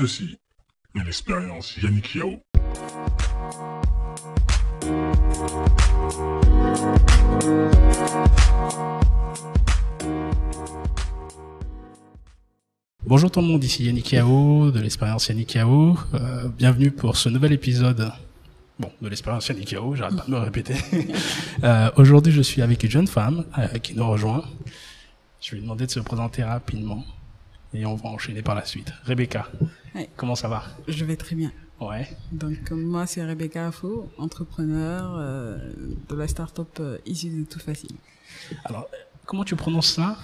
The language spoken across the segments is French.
Ceci est l'expérience Yannick Yao. Bonjour tout le monde, ici Yannick Yao de l'expérience Yannick Yao. Euh, bienvenue pour ce nouvel épisode bon, de l'expérience Yannick Yao, j'arrête pas de me répéter. euh, Aujourd'hui, je suis avec une jeune femme euh, qui nous rejoint. Je vais lui demander de se présenter rapidement et on va enchaîner par la suite. Rebecca, comment ça va? Je vais très bien. Ouais, Donc, euh, moi, c'est Rebecca Afo, entrepreneur euh, de la start-up euh, Easy de Tout Facile. alors comment tu prononces ça?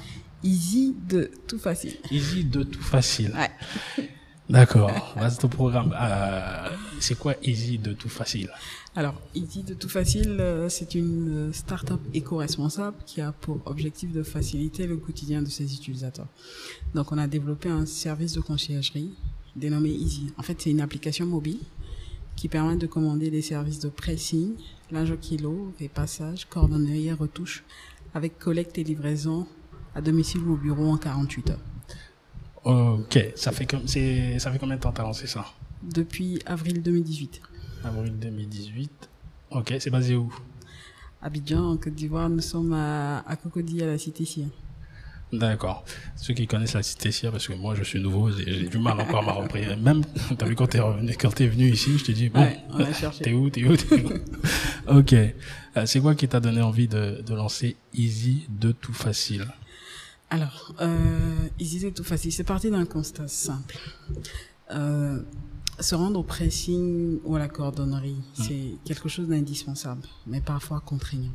Easy de Tout Facile. Easy de tout facile. Ouais. D'accord, c'est ton programme. Euh, c'est quoi Easy de tout facile? Alors, Easy de Tout Facile, euh, c'est une euh, start-up éco-responsable qui a pour objectif de faciliter le quotidien de ses utilisateurs. Donc, on a développé un service de conciergerie dénommé Easy. En fait, c'est une application mobile qui permet de commander des services de pressing, linge au kilo, repassage, cordonnerie et retouche avec collecte et livraison à domicile ou au bureau en 48 heures. Ok, ça fait, ça fait combien de temps que t'as lancé ça? Depuis avril 2018. Avril 2018. Ok, c'est basé où? Abidjan, en Côte d'Ivoire, nous sommes à, à Cocody, à la cité Sia. D'accord. Ceux qui connaissent la cité Sia, parce que moi je suis nouveau, j'ai du mal encore à m'approprier. Même, t'as vu quand t'es revenu, quand t'es venu ici, je te dis, bon, Ouais, t'es où, t'es où, t'es où? Ok. Euh, c'est quoi qui t'a donné envie de, de lancer Easy de tout facile? Alors, euh, Easy c'est tout facile. C'est parti d'un constat simple. Euh, se rendre au pressing ou à la cordonnerie, c'est quelque chose d'indispensable, mais parfois contraignant.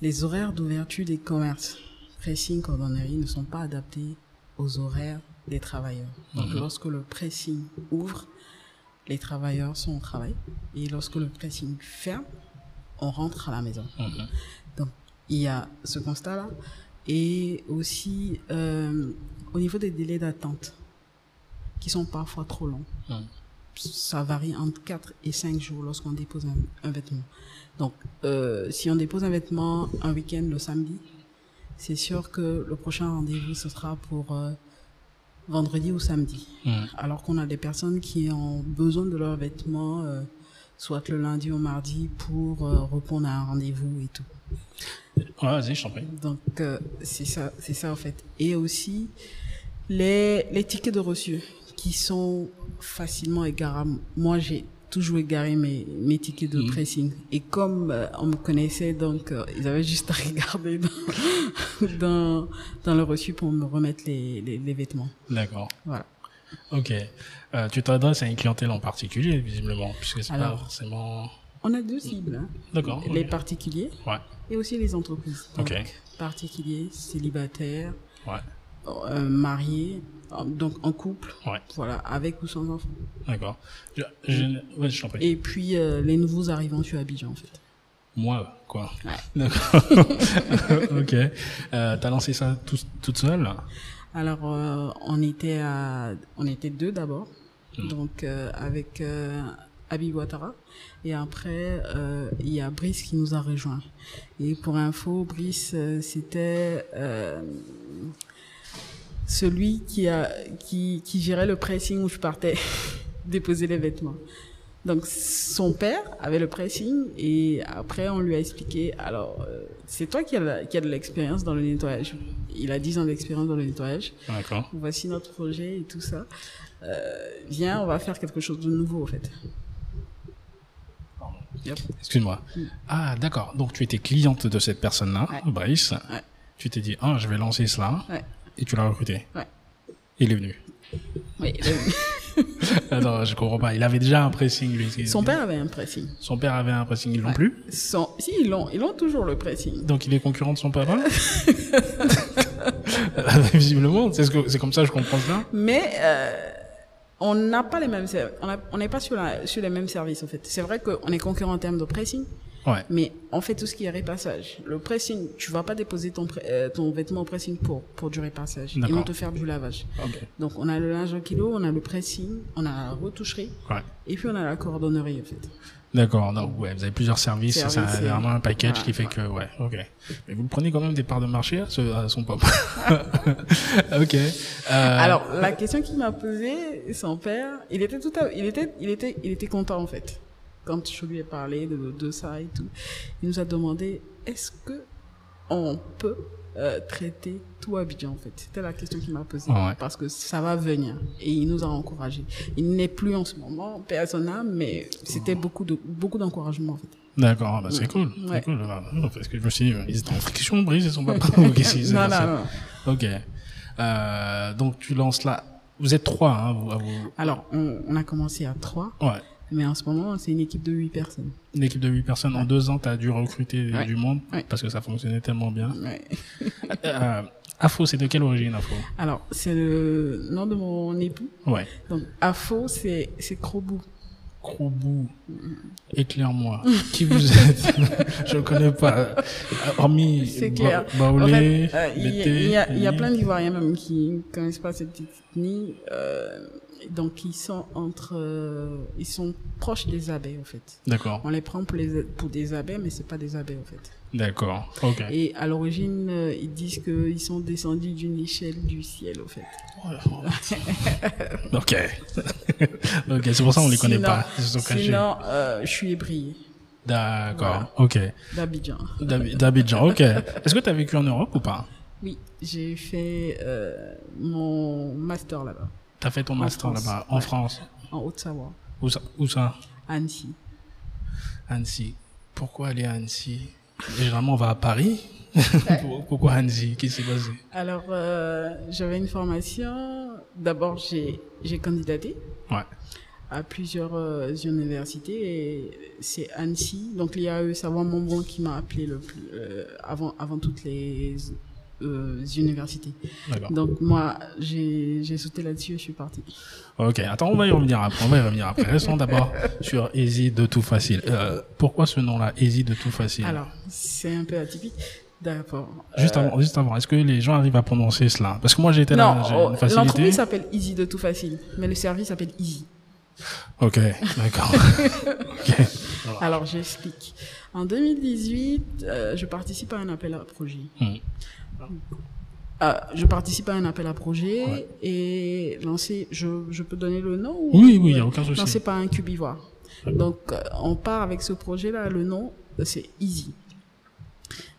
Les horaires d'ouverture des commerces, pressing, cordonnerie, ne sont pas adaptés aux horaires des travailleurs. Donc, Mhm. lorsque le pressing ouvre, les travailleurs sont au travail, et lorsque le pressing ferme, on rentre à la maison. Mhm. Donc, il y a ce constat-là. Et aussi, euh, au niveau des délais d'attente, qui sont parfois trop longs. Ça varie entre 4 et 5 jours lorsqu'on dépose un, un vêtement. Donc, euh, si on dépose un vêtement un week-end le samedi, c'est sûr que le prochain rendez-vous, ce sera pour euh, vendredi ou samedi. Mhm. Alors qu'on a des personnes qui ont besoin de leurs vêtements, euh, soit le lundi ou mardi, pour euh, répondre à un rendez-vous et tout. Ouais, vas-y, je t'en prie. Donc euh, c'est ça, c'est ça en fait. Et aussi les les tickets de reçu qui sont facilement égarables. Moi j'ai toujours égaré mes mes tickets de Mhm. pressing et comme euh, on me connaissait donc euh, ils avaient juste à regarder dans dans, dans le reçu pour me remettre les les, les vêtements. D'accord. Voilà. Ok. Euh, tu t'adresses à une clientèle en particulier, visiblement, puisque c'est pas forcément. On a deux cibles, hein. D'accord. les particuliers Ouais. et aussi les entreprises. Donc, Ok. particuliers, célibataires, Ouais. Euh, mariés, euh, donc en couple, Ouais. voilà, avec ou sans enfants. D'accord. Je, je, ouais, je prie. Et puis euh, les nouveaux arrivants sur Abidjan en fait. Moi, quoi. Ouais. D'accord. ok. Euh, T'as lancé ça tout, toute seule? Alors euh, on était à, on était deux d'abord, Hmm. donc euh, avec euh, Abi Ouattara et après euh, il y a Brice qui nous a rejoint. Et pour info, Brice c'était euh, celui qui a qui qui gérait le pressing où je partais déposer les vêtements. Donc son père avait le pressing et après on lui a expliqué alors euh, c'est toi qui as, qui as de l'expérience dans le nettoyage. Il a 10 ans d'expérience dans le nettoyage. D'accord. Voici notre projet et tout ça. Euh, viens, on va faire quelque chose de nouveau en fait. Yep. Excuse-moi. Mm. Ah, d'accord. Donc, tu étais cliente de cette personne-là, Ouais. Brice. Ouais. Tu t'es dit, ah, je vais lancer cela. Ouais. Et tu l'as recruté. Ouais. Il est venu. Oui, le- Attends, je comprends pas. Il avait déjà un pressing, lui. son père avait un pressing. Son père avait un pressing, ils l'ont Ouais. plus. Son, si ils l'ont, ils l'ont toujours le pressing. Donc, il est concurrent de son papa. Visiblement, c'est ce comme ça que je comprends ça. Mais euh, on n'a pas les mêmes, on n'est pas sur, la, sur les mêmes services en fait. C'est vrai qu'on est concurrent en termes de pressing, Ouais. Mais on fait tout ce qui est repassage. Le pressing, tu vas pas déposer ton, euh, ton vêtement au pressing pour, pour du repassage. Ils vont te faire du lavage. Ok. Donc, on a le linge au kilo, on a le pressing, on a la retoucherie, Ouais. et puis on a la coordonnerie, en fait. D'accord. Donc, ouais, vous avez plusieurs services. Services, c'est vraiment un package qui fait que, ouais, ok. Mais vous prenez quand même des parts de marché à, ce, à son pop. ok. Euh, Alors, la question qu'il m'a posée, son père, il était tout à, il était, il était, il était content, en fait. Quand je lui ai parlé de, de ça et tout, il nous a demandé, est-ce que on peut euh, traiter tout Abidjan, en fait? C'était la question qu'il m'a posée. Ouais. Parce que ça va venir. Et il nous a encouragés. Il n'est plus en ce moment, personnel, mais c'était beaucoup de, beaucoup d'encouragement, en fait. D'accord, bah, c'est cool. Ouais. C'est cool. bah, non, Parce que je me suis dit, ils étaient en friction, Brice et son papa. ou qu'est-ce qui s'est non, non. Ok. Euh, donc, tu lances là. Vous êtes trois, hein, vous, à vous- Alors, on, on a commencé à trois, Ouais. Mais en ce moment, c'est une équipe de huit personnes. Une équipe de huit personnes. En deux ans, tu as dû recruter Ouais. du monde Ouais. parce que ça fonctionnait tellement bien. Euh, Afo, c'est de quelle origine, Afo? Alors, c'est le nom de mon époux. Ouais. Donc, Afo, c'est, c'est Krobou. Krobou, éclaire-moi. Qui vous êtes? Je ne connais pas. Hormis C'est clair. Baoulé, En fait, euh, il y, a- y y plein d'Ivoiriens même qui ne connaissent pas cette ethnie. Euh, donc, ils sont entre, euh, ils sont proches des abeilles, en fait. D'accord, On les prend pour, les, pour des abeilles, mais c'est pas des abeilles, en fait. d'accord. Ok. Et à l'origine, euh, ils disent qu'ils sont descendus d'une échelle du ciel, en fait. ok. ok, c'est pour ça qu'on les connaît Sinon- pas. Ils sont cachés. Sinon, euh, je suis ébrié D'accord, ok. d'Abidjan. D'Ab- D'Abidjan, ok. Est-ce que tu as vécu en Europe ou pas? Oui, j'ai fait mon master là-bas, Tu as fait ton master là-bas, en ouais. France en Haute-Savoie, Où ça, où ça? À Annecy. Annecy. Pourquoi aller à Annecy? Généralement, on va à Paris? Pour- Pourquoi Annecy? Qu'est-ce qui s'est passé? Alors, euh, j'avais une formation. D'abord, j'ai j'ai candidaté Ouais. à plusieurs euh, universités et c'est Annecy, donc l'IAE Savoie Montblanc qui m'a appelé le plus, euh, avant, avant toutes les euh, universités. Donc moi, j'ai sauté là-dessus et je suis partie. Ok, attends, on va y revenir après. On va y revenir après. Restons d'abord sur Easy de tout facile. Euh, pourquoi ce nom-là, Easy de tout facile? Alors, c'est un peu atypique. D'accord. Juste avant, juste avant, est-ce que les gens arrivent à prononcer cela? Parce que moi, j'étais là, j'ai oh, une facilité. l'entreprise s'appelle Easy de tout facile, mais le service s'appelle Easy. Ok, d'accord. Alors, j'explique. En 2018, euh, je participe à un appel à projet. Hmm. Euh, je participe à un appel à projet Ouais. et lancé, je, je peux donner le nom ou- Oui, oui, il n'y a aucun souci. Lancé par un. Donc, euh, on part avec ce projet-là, le nom, c'est Easy.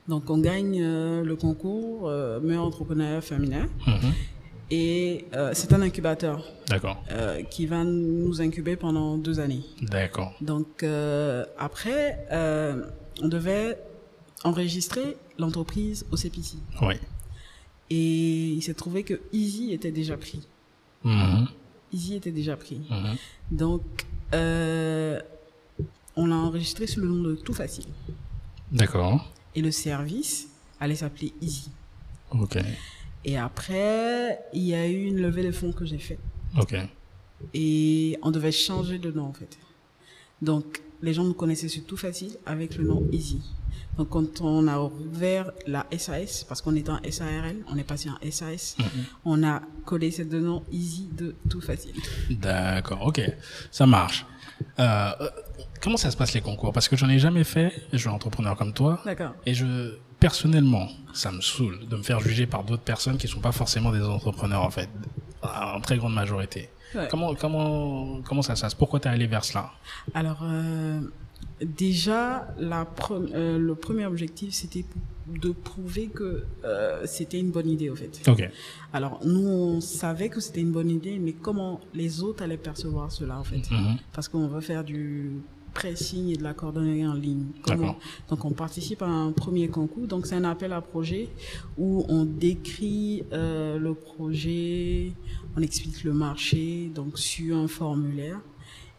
Donc, on gagne euh, le concours euh, meilleur entrepreneur féminin Mhm. et euh, c'est un incubateur D'accord, euh, qui va nous incuber pendant deux années. d'accord. Donc euh, après, euh, on devait enregistrer l'entreprise au CPC. Oui. Et il s'est trouvé que Easy était déjà pris. Mhm. Easy était déjà pris. Mhm. Donc, euh, on l'a enregistré sous le nom de Tout Facile. D'accord. Et le service allait s'appeler Easy. Ok. Et après, il y a eu une levée de fonds que j'ai fait. Ok. Et on devait changer de nom en fait. Donc les gens nous connaissaient sur tout facile avec le nom Easy. Donc quand on a ouvert la SAS, parce qu'on était en SARL, on est passé en SAS, on a collé ces deux noms Easy de tout facile. D'accord, ok, ça marche. Euh, comment ça se passe les concours? Parce que j'en ai jamais fait, je suis entrepreneur comme toi, D'accord. et je, personnellement, ça me saoule de me faire juger par d'autres personnes qui sont pas forcément des entrepreneurs en fait, en très grande majorité. Ouais. Comment, comment, comment ça se passe? Pourquoi t'es allé vers cela? Alors euh, déjà, la pre- euh, le premier objectif, c'était de prouver que euh, c'était une bonne idée, au fait. Ok, Alors, nous, on savait que c'était une bonne idée, mais comment les autres allaient percevoir cela, en fait Mhm. Parce qu'on veut faire du pressing et de la coordonnées en ligne. Comment. Donc, on participe à un premier concours. Donc, c'est un appel à projet où on décrit euh, le projet, on explique le marché, donc sur un formulaire,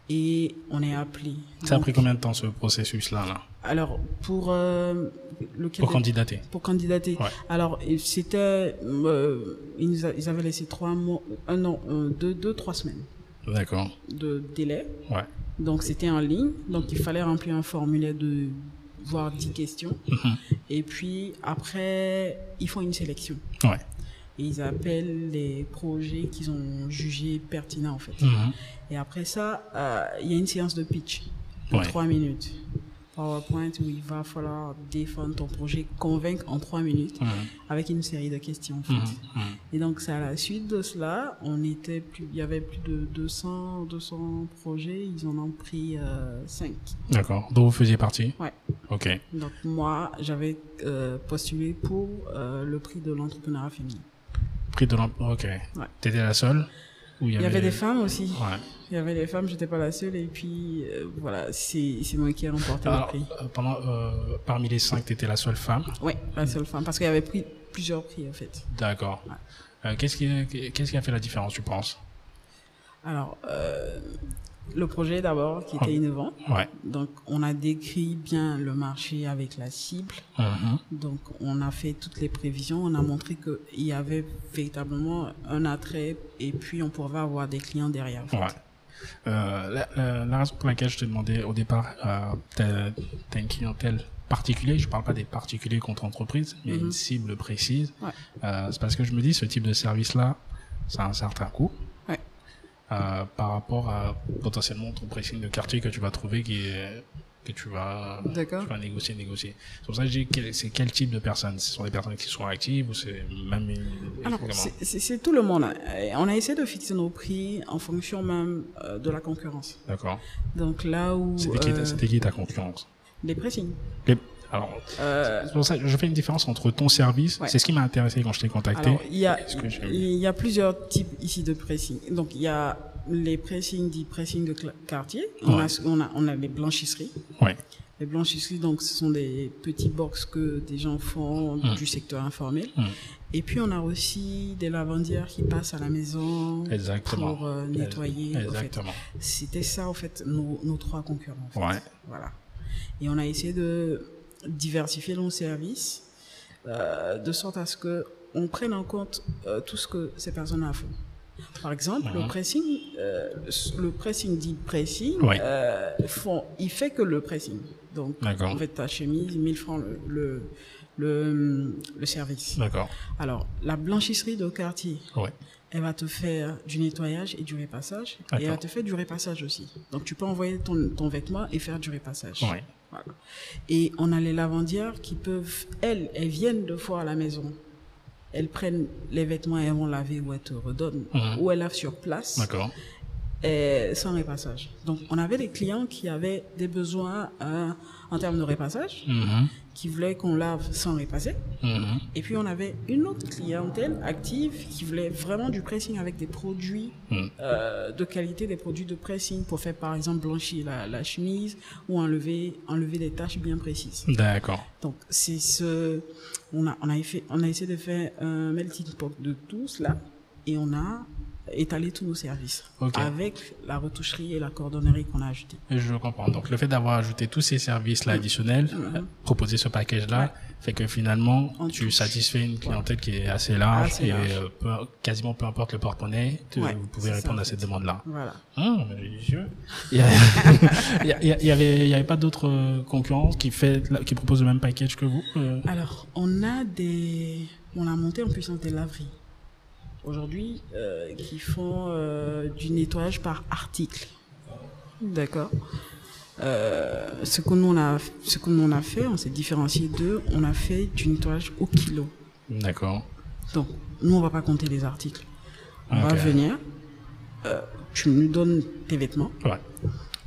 et on est appelé. ça a pris combien de temps ce processus-là là, Alors, pour euh, lequel pour candidater pour candidater. Ouais. Alors, c'était, euh, ils, ils avaient laissé trois mois, un an, euh, deux, deux, trois semaines D'accord, de délai. ouais, Donc, c'était en ligne. Donc, il fallait remplir un formulaire de voire 10 questions. Et puis après, ils font une sélection. Ouais. Et ils appellent les projets qu'ils ont jugés pertinents en fait. Mhm. Et après ça, euh, il y a une séance de pitch de Ouais. 3 minutes. PowerPoint où il va falloir défendre ton projet, convaincre en 3 minutes avec une série de questions en fait. Mhm. Et donc c'est à la suite de cela, on était plus, il y avait plus de 200, 200 projets, ils en ont pris 5. D'accord. Donc vous faisiez partie? Ouais. Ok. Donc moi, j'avais euh, postulé pour euh, le prix de l'entrepreneuriat féminin. Prix de l'emploi. Ok. Ouais. T'étais la seule? Il y avait des femmes aussi. Ouais. Il y avait des femmes, j'étais pas la seule. Et puis euh, voilà, c'est c'est moi qui ai remporté Alors, le prix. euh, pendant, euh, parmi les cinq, t'étais la seule femme. Ouais, la seule femme. Parce qu'il y avait pris plusieurs prix en fait. D'accord. Ouais. Euh, qu'est-ce qui, qu'est-ce qui a fait la différence, tu penses? Alors, euh, le projet d'abord qui était innovant. Ouais. Donc on a décrit bien le marché avec la cible. Mhm. Donc, on a fait toutes les prévisions, on a montré qu'il y avait véritablement un attrait et puis on pouvait avoir des clients derrière. en fait. Ouais. Euh, la, la- la raison pour laquelle je te demandais au départ, euh, t'as as une clientèle particulière, je parle pas des particuliers contre entreprises, mais une cible précise. Ouais. Euh, c'est parce que je me dis, ce type de service-là, ça a un certain coût. Euh, par rapport à potentiellement ton pricing de quartier que tu vas trouver qui est que tu vas, tu vas négocier, négocier. C'est pour ça que je dis quel- c'est quel type de personnes? Ce sont des personnes qui sont actives ou c'est même une... Alors, comment c'est- c'est c'est tout le monde. On a essayé de fixer nos prix en fonction même euh, de la concurrence. D'accord. Donc là où C'était qui, ta- euh, c'était qui ta concurrence? les pressings. Les- Alors, Euh, c'est pour ça que je fais une différence entre ton service, Ouais. c'est ce qui m'a intéressé quand je t'ai contacté. il y a il y plusieurs types ici de pressing. Donc il y a les pressings dits pressing de quartier. On, a, on a on a les blanchisseries. Ouais. Les blanchisseries, donc, ce sont des petits box que des gens font Mm. du secteur informel. Mm. Et puis, on a aussi des lavandières qui passent à la maison Exactement. pour euh, nettoyer. en fait. Exactement. C'était ça, en fait, nos, nos trois concurrents. en fait. Ouais. Voilà. Et on a essayé de diversifier nos services euh, de sorte à ce que on prenne en compte euh, tout ce que ces personnes font. Par exemple, Mhm. le pressing, euh, le pressing dit pressing, euh, font, il fait que le pressing. Donc, en fait, ta chemise, 1000 francs le, le, le, le service. D'accord. Alors, la blanchisserie de quartier, elle va te faire du nettoyage et du repassage. Et elle va te faire du repassage aussi. Donc, tu peux envoyer ton, ton vêtement et faire du repassage. Voilà. Et on a les lavandières qui peuvent, elles, elles viennent deux fois à la maison. Elles prennent les vêtements et elles vont laver ou elles te redonnent. Mhm. Ou elles lavent sur place D'accord. et sans repassage. Donc, on avait des clients qui avaient des besoins euh, en termes de repassage, Mhm. Qui voulaient qu'on lave sans repasser. Mhm. Et puis, on avait une autre clientèle active qui voulait vraiment du pressing avec des produits Mhm. euh, de qualité, des produits de pressing pour faire, par exemple, blanchir la, la chemise ou enlever, enlever des taches bien précises. D'accord. Donc, c'est ce, on a, on a fait, on a essayé de faire un melting pot de tout cela et on a étalé tous nos services Ok. avec la retoucherie et la cordonnerie qu'on a ajoutée. Et Je comprends. Donc le fait d'avoir ajouté tous ces services-là additionnels, euh, proposer ce package-là, Ouais. fait que finalement En tu touche. satisfais une clientèle qui est assez large Assez et large. euh, peu- quasiment peu importe le porte-monnaie, Ouais, vous pouvez ça, répondre à cette demande-là. Voilà. Ah, mais judicieux. Il y, avait, il y avait pas d'autres euh, concurrents qui fait, qui proposent le même package que vous Alors, on a des, on a monté en puissance des laveries aujourd'hui euh, qui font euh, du nettoyage par article. D'accord. Euh, ce que nous on a, ce que nous on a fait, on s'est différencié d'eux. On a fait du nettoyage au kilo. D'accord. Donc, nous, on va pas compter les articles. On va venir, euh, tu nous donnes tes vêtements, Ouais.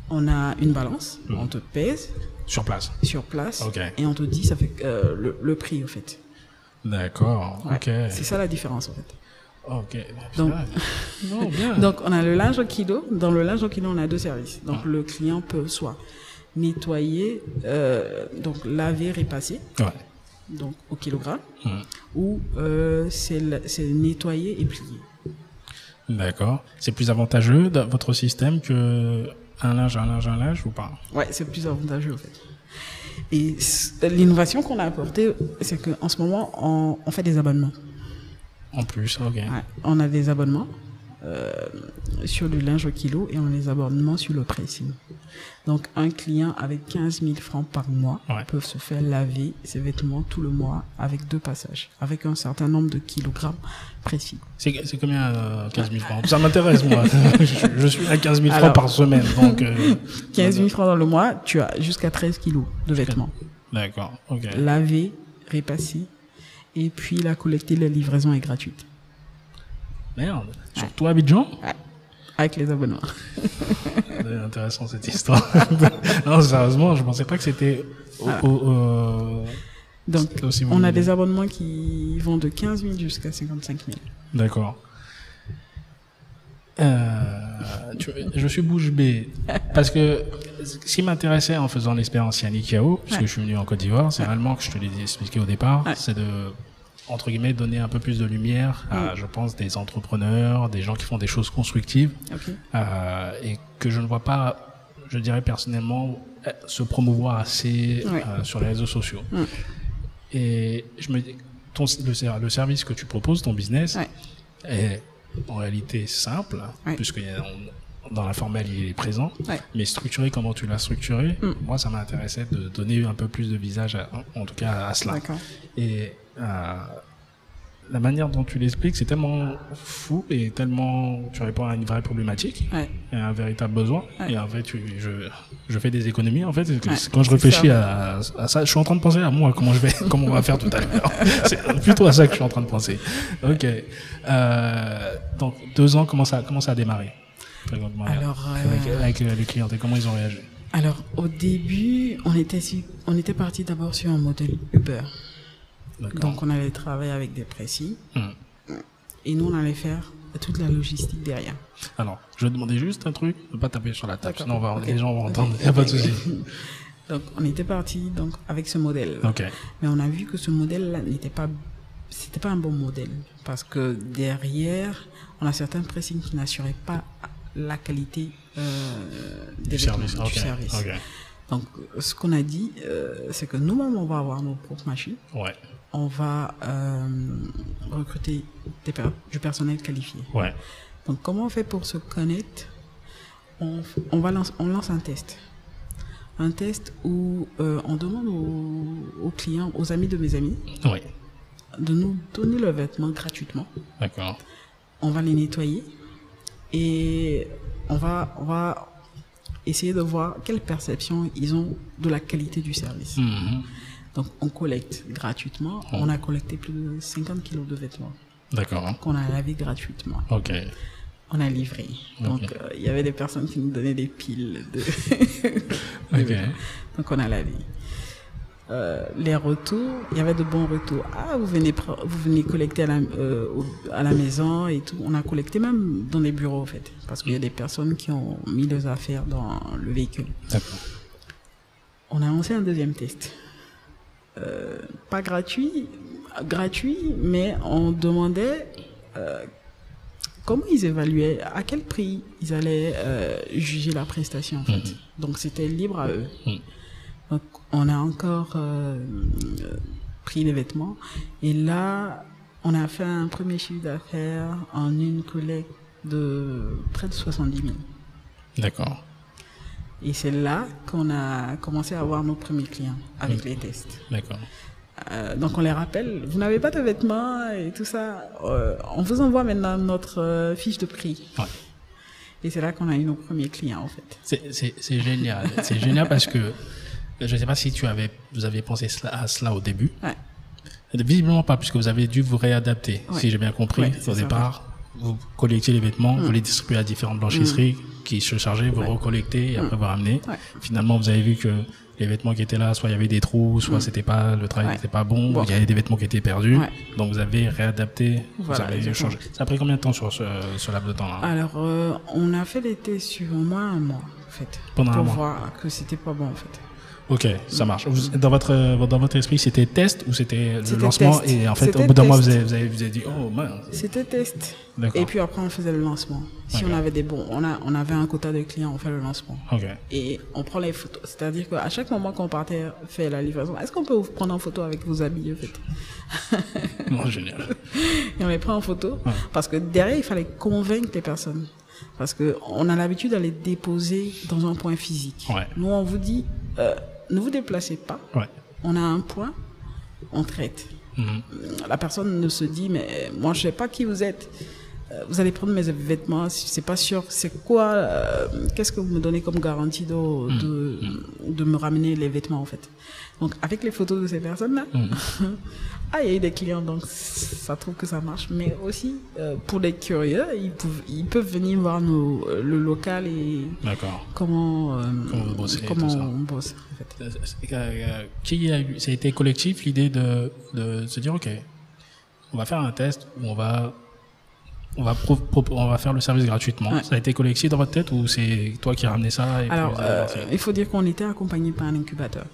on a une balance, Mhm. on te pèse Sur place. sur place et on te dit ça fait euh, le, le prix, en fait. D'accord. Ouais. Ok. C'est ça la différence, en fait. Ok. Donc- non, bien. Donc, on a le linge au kilo. Dans le linge au kilo, on a deux services. Donc, le client peut soit nettoyer, euh, donc laver, repasser, Ouais. donc au kilogramme, ou euh, c'est nettoyer et plier. D'accord. C'est plus avantageux dans votre système que un linge, un linge, un linge ou pas? Ouais, c'est plus avantageux en fait. Et l'innovation qu'on a apportée, c'est qu'en ce moment, on, on fait des abonnements. En plus, ok. Ouais, on a des abonnements euh, sur le linge au kilo et on a les abonnements sur le pricing. Donc un client avec 15 000 francs par mois Ouais. peut se faire laver ses vêtements tout le mois avec deux passages, avec un certain nombre de kilogrammes précis. C'est combien euh, 15 000 francs? Ça m'intéresse, moi. je, je suis à 15 000 francs par semaine, donc... euh, 15 000 francs dans le mois, tu as jusqu'à 13 kilos de vêtements. D'accord, ok. Laver, repasser, et puis la collecter, la livraison est gratuite. Merde. Surtout à Abidjan? Avec les abonnements. C'est intéressant cette histoire. non, sérieusement, je pensais pas que c'était Ah. au- Donc, on a des abonnements qui vont de 15 000 jusqu'à 55 000. D'accord. Euh, tu- je suis bouche bée parce que ce qui m'intéressait en faisant l'expérience Yannick Yao, parce que Ouais. je suis venu en Côte d'Ivoire, c'est réellement que je te l'ai expliqué au départ, Ouais. c'est de entre guillemets donner un peu plus de lumière à, Mm. je pense, des entrepreneurs, des gens qui font des choses constructives euh, et que je ne vois pas, je dirais personnellement, euh, se promouvoir assez euh, sur les réseaux sociaux. Mm. Et je me dis, ton, le, ser- le service que tu proposes, ton business, est en réalité simple, Ouais. puisque dans la formelle il est présent, Ouais. mais structuré comment tu l'as structuré, Mm. moi ça m'intéressait de donner un peu plus de visage, à- en tout cas à cela. Et euh, la manière dont tu l'expliques, c'est tellement fou et tellement tu réponds à une vraie problématique Ouais. et à un véritable besoin. Ouais. Et en fait, tu, je, je fais des économies. En fait, Ouais, quand je réfléchis à, à ça, je suis en train de penser à moi, comment je vais, comment on va faire tout à l'heure. C'est plutôt à ça que je suis en train de penser. Ok. Euh, donc deux ans, comment ça, comment ça a démarré? Alors, avec, euh, avec, euh, les clients, et comment ils ont réagi? Alors, au début, on était, on était parti d'abord sur un modèle Uber. Donc, on allait travailler avec des précis Hmm. et nous, on allait faire toute la logistique derrière. Alors, je vais demander juste un truc, ne pas taper sur la table, sinon on va, Ok. les gens vont entendre. Il n'y a pas de souci. Donc, on était parti donc avec ce modèle. Mais on a vu que ce modèle-là n'était pas, c'était pas un bon modèle parce que derrière, on a certains pressings qui n'assuraient pas la qualité euh, des Du service. du Ok. service. Ok. Donc, ce qu'on a dit, euh, c'est que nous-mêmes, on va avoir nos propres machines. Ouais. On va euh, recruter des per- du personnel qualifié. Ouais. Donc, comment on fait pour se connaître? On, on, va lance, on lance un test. Un test où euh, on demande aux, aux clients, aux amis de mes amis, Ouais. de nous donner leurs vêtements gratuitement. D'accord. On va les nettoyer et on va, on va essayer de voir quelle perception ils ont de la qualité du service. Mhm. Donc, on collecte gratuitement. On a collecté plus de 50 kilos de vêtements D'accord. qu'on a lavé gratuitement. Ok. On a livré. Donc, euh, il y avait des personnes qui nous donnaient des piles de. Ok. Donc, on a lavé. Euh, les retours, il y avait de bons retours. Ah, vous venez, vous venez collecter à la, euh, au- à la maison et tout. On a collecté même dans les bureaux, en fait. Parce qu'il y a des personnes qui ont mis leurs affaires dans le véhicule. D'accord. On a lancé un deuxième test. Euh, pas gratuit, gratuit, mais on demandait euh, comment ils évaluaient, à quel prix ils allaient euh, juger la prestation en fait. Mhm. Donc c'était libre à eux. Mhm. Donc on a encore euh, euh, pris les vêtements et là on a fait un premier chiffre d'affaires en une collecte de près de 70 000. D'accord. Et c'est là qu'on a commencé à avoir nos premiers clients avec les tests. D'accord. Euh, donc on les rappelle, vous n'avez pas de vêtements et tout ça. Euh, on vous envoie maintenant notre euh, fiche de prix. Ouais. Et c'est là qu'on a eu nos premiers clients en fait. C'est- génial. C'est génial parce que je ne sais pas si tu avais, vous avez pensé à cela au début. Ouais. Visiblement pas, puisque vous avez dû vous réadapter, Ouais. si j'ai bien compris. Au départ, vous collectiez les vêtements, Mm. vous les distribuez à différentes blanchisseries qui se chargeaient, vous Ouais. recollectez et après vous ramenez. Ouais. Finalement, vous avez vu que les vêtements qui étaient là, soit il y avait des trous, soit c'était pas, le travail Mm. N'était pas bon, Bon. il y avait des vêtements qui étaient perdus. Donc vous avez réadapté, Voilà, vous avez exactement. changé. Ça a pris combien de temps sur ce, ce laps de temps-là Alors euh, on a fait les tests sur au moins un mois en fait. Pendant un pour mois. voir que c'était pas bon en fait. Ok, ça marche. Vous- dans votre dans votre esprit, c'était test ou c'était le lancement test. et en fait au bout d'un mois vous avez, vous avez vous avez dit oh mince. C'était test. Et puis après, on faisait le lancement. Si on avait des bons, on, a, on avait un quota de clients, on fait le lancement. Et on prend les photos. C'est-à-dire qu'à chaque moment qu'on partait faire la livraison, est-ce qu'on peut vous prendre en photo avec vos habits, en fait? Non, génial. Et on les prend en photo. Parce que derrière, il fallait convaincre les personnes. Parce que on a l'habitude d'aller déposer dans un point physique. Ouais. Nous, on vous dit, euh, ne vous déplacez pas. Ouais. On a un point, on traite. Mhm. La personne ne se dit, mais moi, je sais pas qui vous êtes. Euh, Vous allez prendre mes vêtements, c'est pas sûr. C'est quoi euh, Qu'est-ce que vous me donnez comme garantie de, de, de me ramener les vêtements en fait? Donc avec les photos de ces personnes-là, ah il y a eu des clients donc ça trouve que ça marche. Mais aussi euh, pour les curieux, ils peuvent ils peuvent venir voir nos, le local et comment euh, Comment comment ça. on bosse en fait. Qui a eu, ça a été collectif l'idée de, de se dire ok, on va faire un test où on va on va pro- pro- on va faire le service gratuitement. Ouais. Ça a été collectif dans votre tête ou c'est toi qui as ramené ça et Alors euh, il faut dire qu'on était accompagné par un incubateur.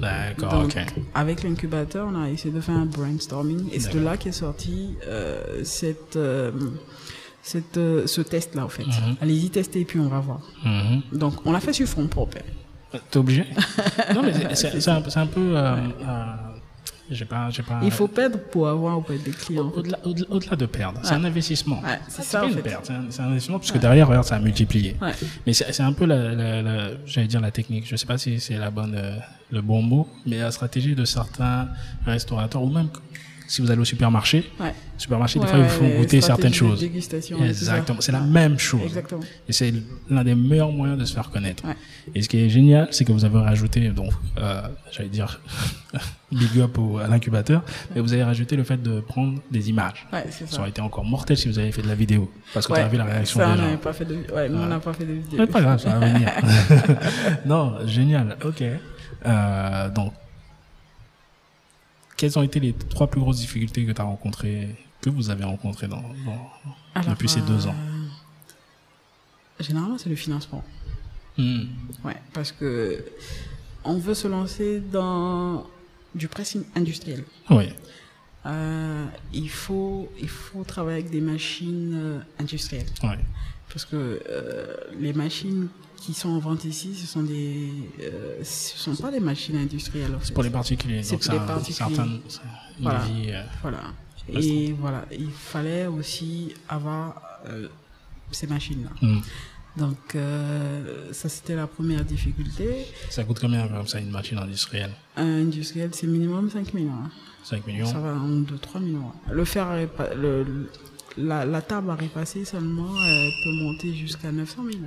D'accord, ok. avec l'incubateur, on a essayé de faire un brainstorming et c'est de là qu'est sorti euh, cette, euh, cette, ce test-là, en fait. Mhm. Allez-y tester et puis on va voir. Mhm. Donc, on l'a fait sur fond propre. T'es obligé? Non, mais c'est- un, peu. Pas, j'ai pas. Il faut perdre pour avoir auprès des clients. Au-delà de perdre, c'est un investissement. Ouais, c'est ça, pas en une perte, c'est un, investissement parce que derrière, regarde, ça a multiplié. Ouais. Mais c'est un peu la, la, la- j'allais dire la technique. Je sais pas si c'est la bonne, euh, le bon mot, mais la stratégie de certains restaurateurs ou même si vous allez au supermarché, Ouais. supermarché, des Ouais, fois, ils vous font goûter certaines choses. Exactement. C'est la même chose. Exactement. Et c'est l'un des meilleurs moyens de se faire connaître. Et ce qui est génial, c'est que vous avez rajouté, donc, euh, j'allais dire, big up au, à l'incubateur, mais vous avez rajouté le fait de prendre des images. Ça ça. aurait été encore mortel si vous avez fait de la vidéo. Parce que tu as vu la réaction ça, des on gens. n'avait pas fait de, ouais, nous, on n'a pas fait de vidéo. Mais pas grave, ça va venir. non, génial. Ok. Euh, donc, quelles ont été les trois plus grosses difficultés que tu as rencontrées, que vous avez rencontrées dans, dans- Alors, depuis ces deux ans euh, Généralement, c'est le financement. Hmm. Ouais, parce que on veut se lancer dans du pressing industriel. Oui. Euh, il faut il faut travailler avec des machines euh, industrielles Oui. parce que euh, les machines qui sont en vente ici, ce sont des euh, ce sont pas des machines industrielles. en fait. C'est pour les particuliers. C'est pour les particuliers. Voilà. vie, euh, Voilà. Et voilà, il fallait aussi avoir euh, ces machines-là. hmm. Donc ça c'était la première difficulté. Ça coûte combien comme ça une machine industrielle? Un industriel, c'est minimum 5 millions. hein. 5 millions? Ça va en 2-3 millions. Le fer, le, la, la table à repasser seulement elle peut monter jusqu'à 900 000.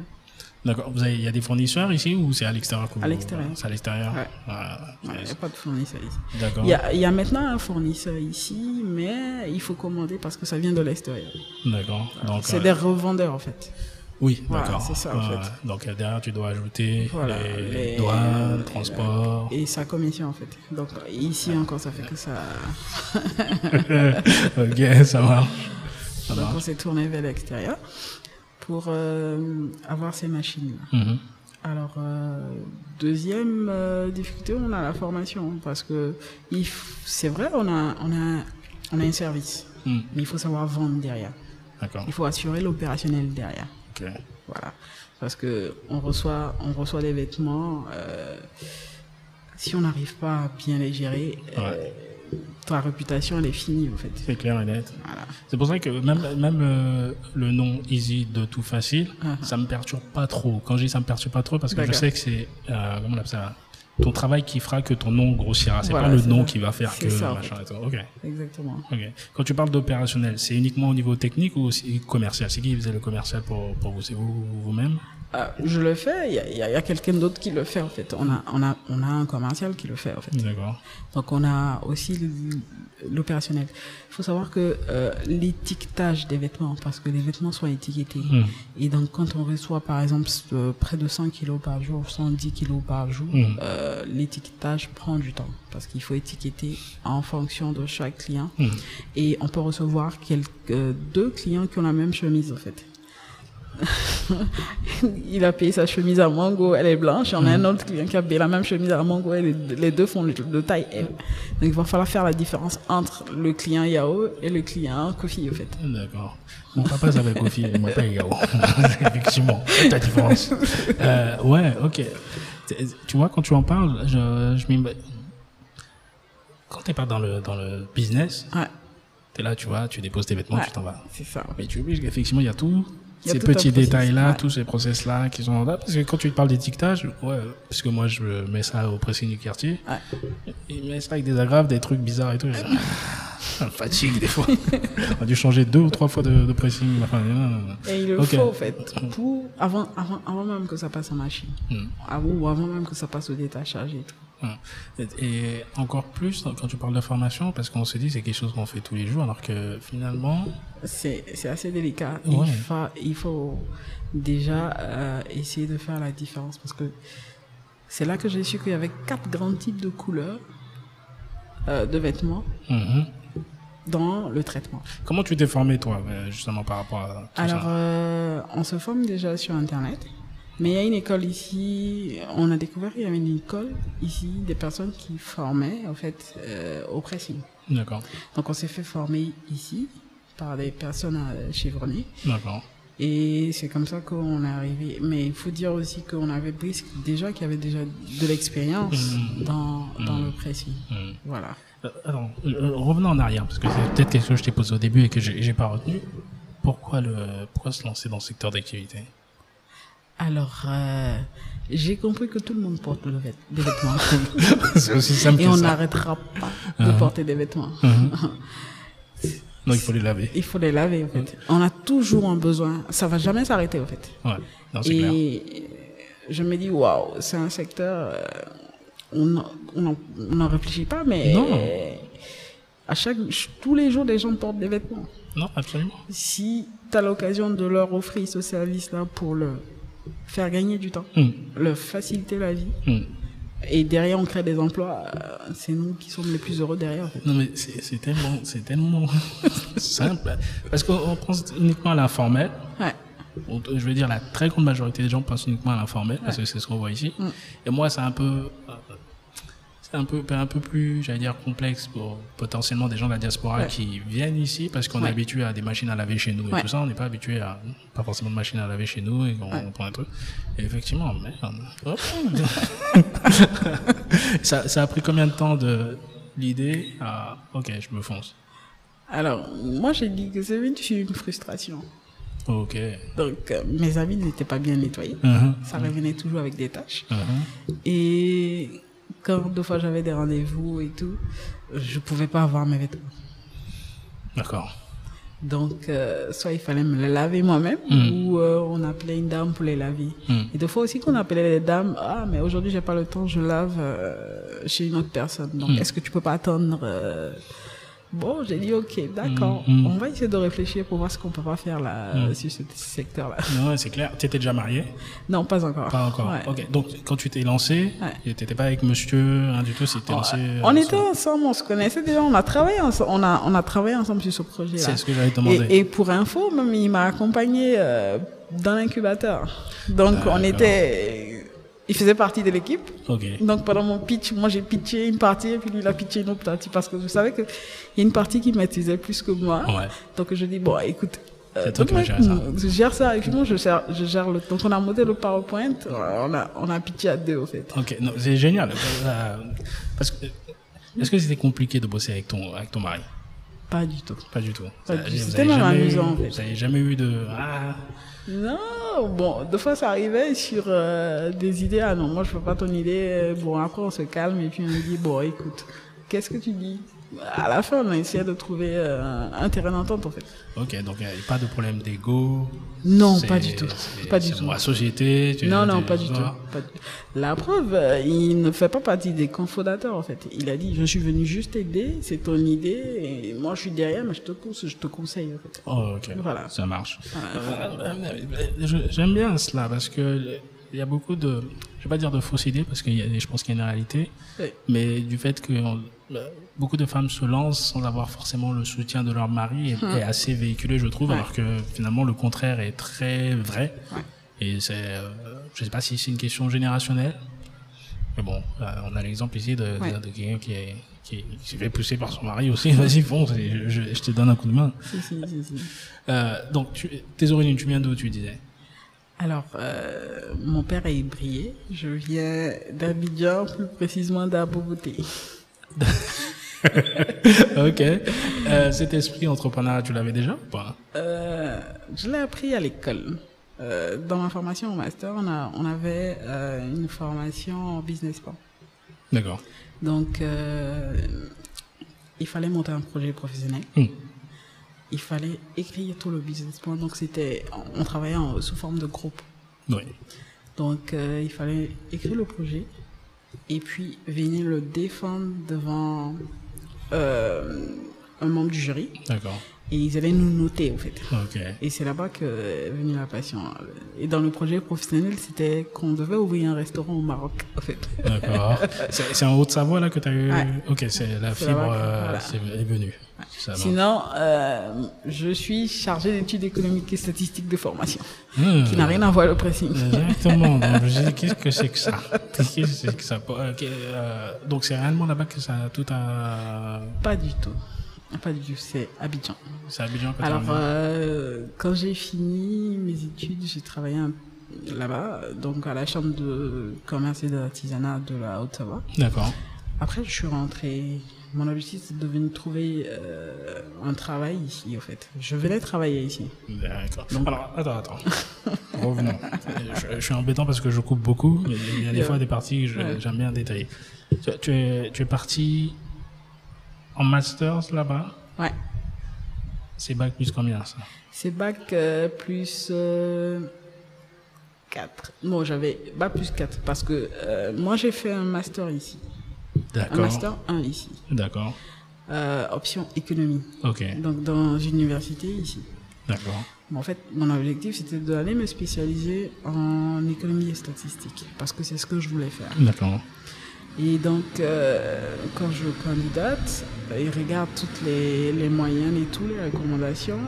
D'accord. Il y a des fournisseurs ici ou c'est à l'extérieur À l'extérieur. C'est à l'extérieur Ouais. Ah, Il n'y a pas de fournisseur ici. D'accord. Il y, a, il y a maintenant un fournisseur ici, mais il faut commander parce que ça vient de l'extérieur. D'accord. Donc, C'est euh, des revendeurs en fait. Oui, Voilà, d'accord. c'est ça, en Ouais, fait. Donc euh, derrière, tu dois ajouter Voilà, les, les- douanes, les- transport. Et sa commission en fait. Donc ici encore, ça fait que ça. ok, ça marche. Ça Donc on s'est tourné vers l'extérieur pour euh, avoir ces machines-là. Mhm. Alors, euh, deuxième euh, difficulté, on a la formation parce que c'est vrai, on a, on, a, on a un service, Hmm, mais il faut savoir vendre derrière. Il faut assurer l'opérationnel derrière. Ok. Voilà. Parce que on reçoit, on reçoit des vêtements, si on n'arrive pas à bien les gérer, ta réputation, elle est finie en fait. C'est clair et net. Voilà. C'est pour ça que même, même euh, le nom Easy de tout facile, Uh-huh. ça me perturbe pas trop. Quand je dis ça me perturbe pas trop, parce que je sais que c'est, euh, comment on appelle ça, ton travail qui fera que ton nom grossira. C'est Voilà, pas le nom ça. qui va faire C'est que ça, machin et tout. Ok. Exactement. Ok. Quand tu parles d'opérationnel, c'est uniquement au niveau technique ou aussi commercial? C'est qui qui faisait le commercial pour, pour vous? C'est vous vous-même? Ah, je le fais, il y a, y a- quelqu'un d'autre qui le fait en fait. On a, on, a, on a un commercial qui le fait en fait. D'accord. Donc on a aussi l'opérationnel. Il faut savoir que euh, l'étiquetage des vêtements, parce que les vêtements sont étiquetés. Hmm. Et donc quand on reçoit par exemple euh, près de 100 kilos par jour, 110 kilos par jour, euh, l'étiquetage prend du temps parce qu'il faut étiqueter en fonction de chaque client. Hmm. Et on peut recevoir quelques, deux clients qui ont la même chemise en fait. il a payé sa chemise à Mango, elle est blanche. Il y en a un autre client qui a payé la même chemise à Mango, et les, deux font de taille M. Donc il va falloir faire la différence entre le client Yao et le client Kofi, au fait. D'accord. Mon papa s'appelle Kofi, et moi pas Yao. Effectivement, c'est la différence. Euh, ouais, ok. Tu vois, quand tu en parles, je, je quand t'es pas dans le, dans le business, Ouais, t'es là, tu vois, tu déposes tes vêtements, Ouais. tu t'en vas. c'est ça. Mais tu oublies qu'effectivement, il y a tout, ces petits détails-là, ouais. tous ces process-là qui sont là. Parce que quand tu parles d'étiquetage, ouais, parce que moi, je mets ça au pressing du quartier. Ouais. Ils mettent ça avec des agrafes, des trucs bizarres et tout. Ça me fatigue des fois. On a dû changer deux ou trois fois de, de pressing. Enfin. Et il le Ok. faut, en fait, pour, avant, avant, avant même que ça passe en machine. Avant, ou avant même que ça passe au détachage et tout. Et encore plus quand tu parles de formation, parce qu'on se dit c'est quelque chose qu'on fait tous les jours, alors que finalement, C'est assez délicat. Ouais. Il, faut, il faut déjà euh, essayer de faire la différence parce que c'est là que j'ai su qu'il y avait quatre grands types de couleurs euh, de vêtements mhm. dans le traitement. comment tu t'es formé toi, euh, justement par rapport à tout Alors, ça? euh, on se forme déjà sur Internet. Mais il y a une école ici, on a découvert qu'il y avait une école ici, des personnes qui formaient en fait euh, au pressing. D'accord, Donc on s'est fait former ici par des personnes chevronnées. d'accord. Et c'est comme ça qu'on est arrivé. Mais il faut dire aussi qu'on avait Brisk déjà qui avait déjà de l'expérience Mhm. dans, dans Mhm. le pressing. Mhm. Voilà. Euh, attends, euh, revenons en arrière, parce que c'est peut-être quelque chose que je t'ai posé au début et que j'ai pas retenu. Pourquoi, le, pourquoi se lancer dans ce secteur d'activité? Alors, euh, j'ai compris que tout le monde porte le vêt- des vêtements. C'est aussi simple Et on n'arrêtera pas de Mhm. porter des vêtements. Donc il faut les laver. Il faut les laver, en fait. On a toujours un besoin. Ça va jamais s'arrêter, en fait. Ouais, non, c'est clair. Et je me dis, waouh, c'est un secteur, euh, on n'en- réfléchit pas, mais Non. à chaque, tous les jours, les gens portent des vêtements. Non, absolument. Si tu as l'occasion de leur offrir ce service-là pour leur faire gagner du temps, Mhm. leur faciliter la vie, Mhm. et derrière on crée des emplois, euh, c'est nous qui sommes les plus heureux derrière. en fait. Non, mais c'est tellement, c'est tellement simple. Parce qu'on pense uniquement à l'informel. Ouais. Je veux dire, la très grande majorité des gens pensent uniquement à l'informel, parce que c'est ce qu'on voit ici. Mm. Et moi, c'est un peu, un peu, un peu plus, j'allais dire, complexe pour potentiellement des gens de la diaspora Ouais. qui viennent ici parce qu'on Ouais. est habitué à des machines à laver chez nous et Ouais. tout ça. On n'est pas habitué à, pas forcément de machines à laver chez nous et qu'on Ouais. on prend un truc. Et effectivement, merde. Ça, ça a pris combien de temps de l'idée à, ok, je me fonce. Alors, moi j'ai dit que c'est une frustration. Ok. Donc, euh, mes habits n'étaient pas bien nettoyés. Mhm. Ça revenait toujours avec des taches. Mhm. Et quand deux fois j'avais des rendez-vous et tout, je pouvais pas avoir mes vêtements. D'accord. Donc, euh, soit il fallait me les laver moi-même, Mm. ou euh, on appelait une dame pour les laver. Mm. Et des fois aussi qu'on appelait les dames, ah, mais aujourd'hui j'ai pas le temps, je lave euh, chez une autre personne. Donc, Mm. est-ce que tu peux pas attendre euh, Bon, j'ai dit ok, d'accord. Mm, mm. On va essayer de réfléchir pour voir ce qu'on peut pas faire là Mm. sur ce secteur-là. Ouais, c'est clair. Tu étais déjà marié? Non, pas encore. Pas encore. Ouais. Ok. Donc, quand tu t'es lancé, Ouais. tu n'étais pas avec monsieur, du tout, tu t'es lancé. euh, On était ensemble, on se connaissait déjà, on a travaillé ensemble, on a, on a travaillé ensemble sur ce projet-là. C'est ce que j'allais te demander. Et, et pour info, même il m'a accompagné euh, dans l'incubateur. Donc on était, il faisait partie de l'équipe. Donc pendant mon pitch, moi j'ai pitché une partie et puis lui il a pitché une autre partie parce que je savais qu'il y a une partie qui maîtrisait plus que moi. Ouais. Donc je dis bon écoute. euh, toi qui ça. Je gère ça et puis moi je gère, je gère le. Donc on a monté le PowerPoint, euh, on a, on a pitché à deux au fait. Ok. Non, c'est génial. Euh, Parce que, est-ce que c'était compliqué de bosser avec ton, avec ton mari? Pas du tout. Pas du tout. C'était même jamais eu- amusant, en fait. Vous n'avez jamais eu de. Ah, Non, bon, deux fois ça arrivait sur euh, des idées. Ah non, moi je veux pas ton idée. Bon, après on se calme et puis on dit, bon, écoute, qu'est-ce que tu dis? À la fin, on a essayé de trouver euh, un terrain d'entente en fait. ok. Donc, il n'y a pas de problème d'ego. Non, pas du tout. Pas du tout. La société. tu- Non, non, pas du, tout, vois. pas du tout. La preuve, euh, il ne fait pas partie des cofondateurs en fait. Il a dit, je suis venu juste t'aider, c'est ton idée, et moi je suis derrière, mais je te pousse, je te conseille en fait. Oh, ok. Voilà. Ça marche. Voilà. Euh, J'aime bien cela parce que il y a beaucoup de, je vais pas dire de fausses idées parce que je pense qu'il y a une réalité, Oui. mais du fait que on- euh, beaucoup de femmes se lancent sans avoir forcément le soutien de leur mari est, est assez véhiculé, je trouve, Ouais. alors que finalement le contraire est très vrai. Ouais. Et c'est, euh, je sais pas si c'est une question générationnelle, mais bon, euh, on a l'exemple ici de, de- Ouais. de quelqu'un qui est qui, s'est fait pousser par son mari aussi. Vas-y, fonce, et je, je- je te donne un coup de main. Si, si, si, si. Euh, donc, tu, tes origines, tu viens d'où, tu disais? Alors, euh, mon père est ébrié. Je viens d'Abidjan, plus précisément d'Aboboté. Ok. Euh, cet esprit entrepreneurial, tu l'avais déjà ou pas? Euh, je l'ai appris à l'école. Euh, dans ma formation au master, on, a, on avait une formation en business plan. D'accord. Donc, il fallait monter un projet professionnel. Hmm. Il fallait écrire tout le business plan. Donc, c'était, on travaillait en- sous forme de groupe. Oui. Donc, il fallait écrire le projet et puis venir le défendre devant un membre du jury. D'accord. Et ils allaient nous noter, en fait. Et c'est là-bas que est venue la passion. Et dans le projet professionnel, c'était qu'on devait ouvrir un restaurant au Maroc, en fait. D'accord. C'est en Haute-Savoie là que tu as eu. Ouais. Ok, c'est la fibre que- euh, voilà. est venue. Sinon, euh, je suis chargée d'études économiques et statistiques de formation, Hmm. qui n'a rien à voir le pressing. Exactement. Donc, je dis, qu'est-ce que c'est que ça? Qu'est-ce que c'est que ça? Euh, Donc, c'est réellement là-bas que ça a tout a. Pas du tout. Pas du tout, c'est Abidjan. C'est Abidjan que Alors, euh, quand j'ai fini mes études, j'ai travaillé là-bas, donc à la chambre de commerce et d'artisanat de la Haute-Savoie. D'accord. Après, je suis rentrée. Mon objectif, c'est de venir trouver euh, un travail ici, au fait. Je venais travailler ici. D'accord. Alors, attends, attends. Revenons. je, je suis embêtant parce que je coupe beaucoup. mais Il y a des fois des parties que Ouais. j'aime bien détailler. Tu, tu es, tu es parti en masters là-bas? Ouais. C'est bac plus combien ça? C'est bac euh, plus euh, 4. Non, j'avais bac plus 4 parce que euh, moi, j'ai fait un master ici. Un D'accord. master 1 ici. D'accord. Euh, option économie. Ok. Donc, dans une université ici. D'accord. En fait, mon objectif, c'était d'aller me spécialiser en économie et statistique parce que c'est ce que je voulais faire. D'accord. Et donc, euh, quand je candidate, euh, ils regardent toutes les, les moyennes et toutes les recommandations.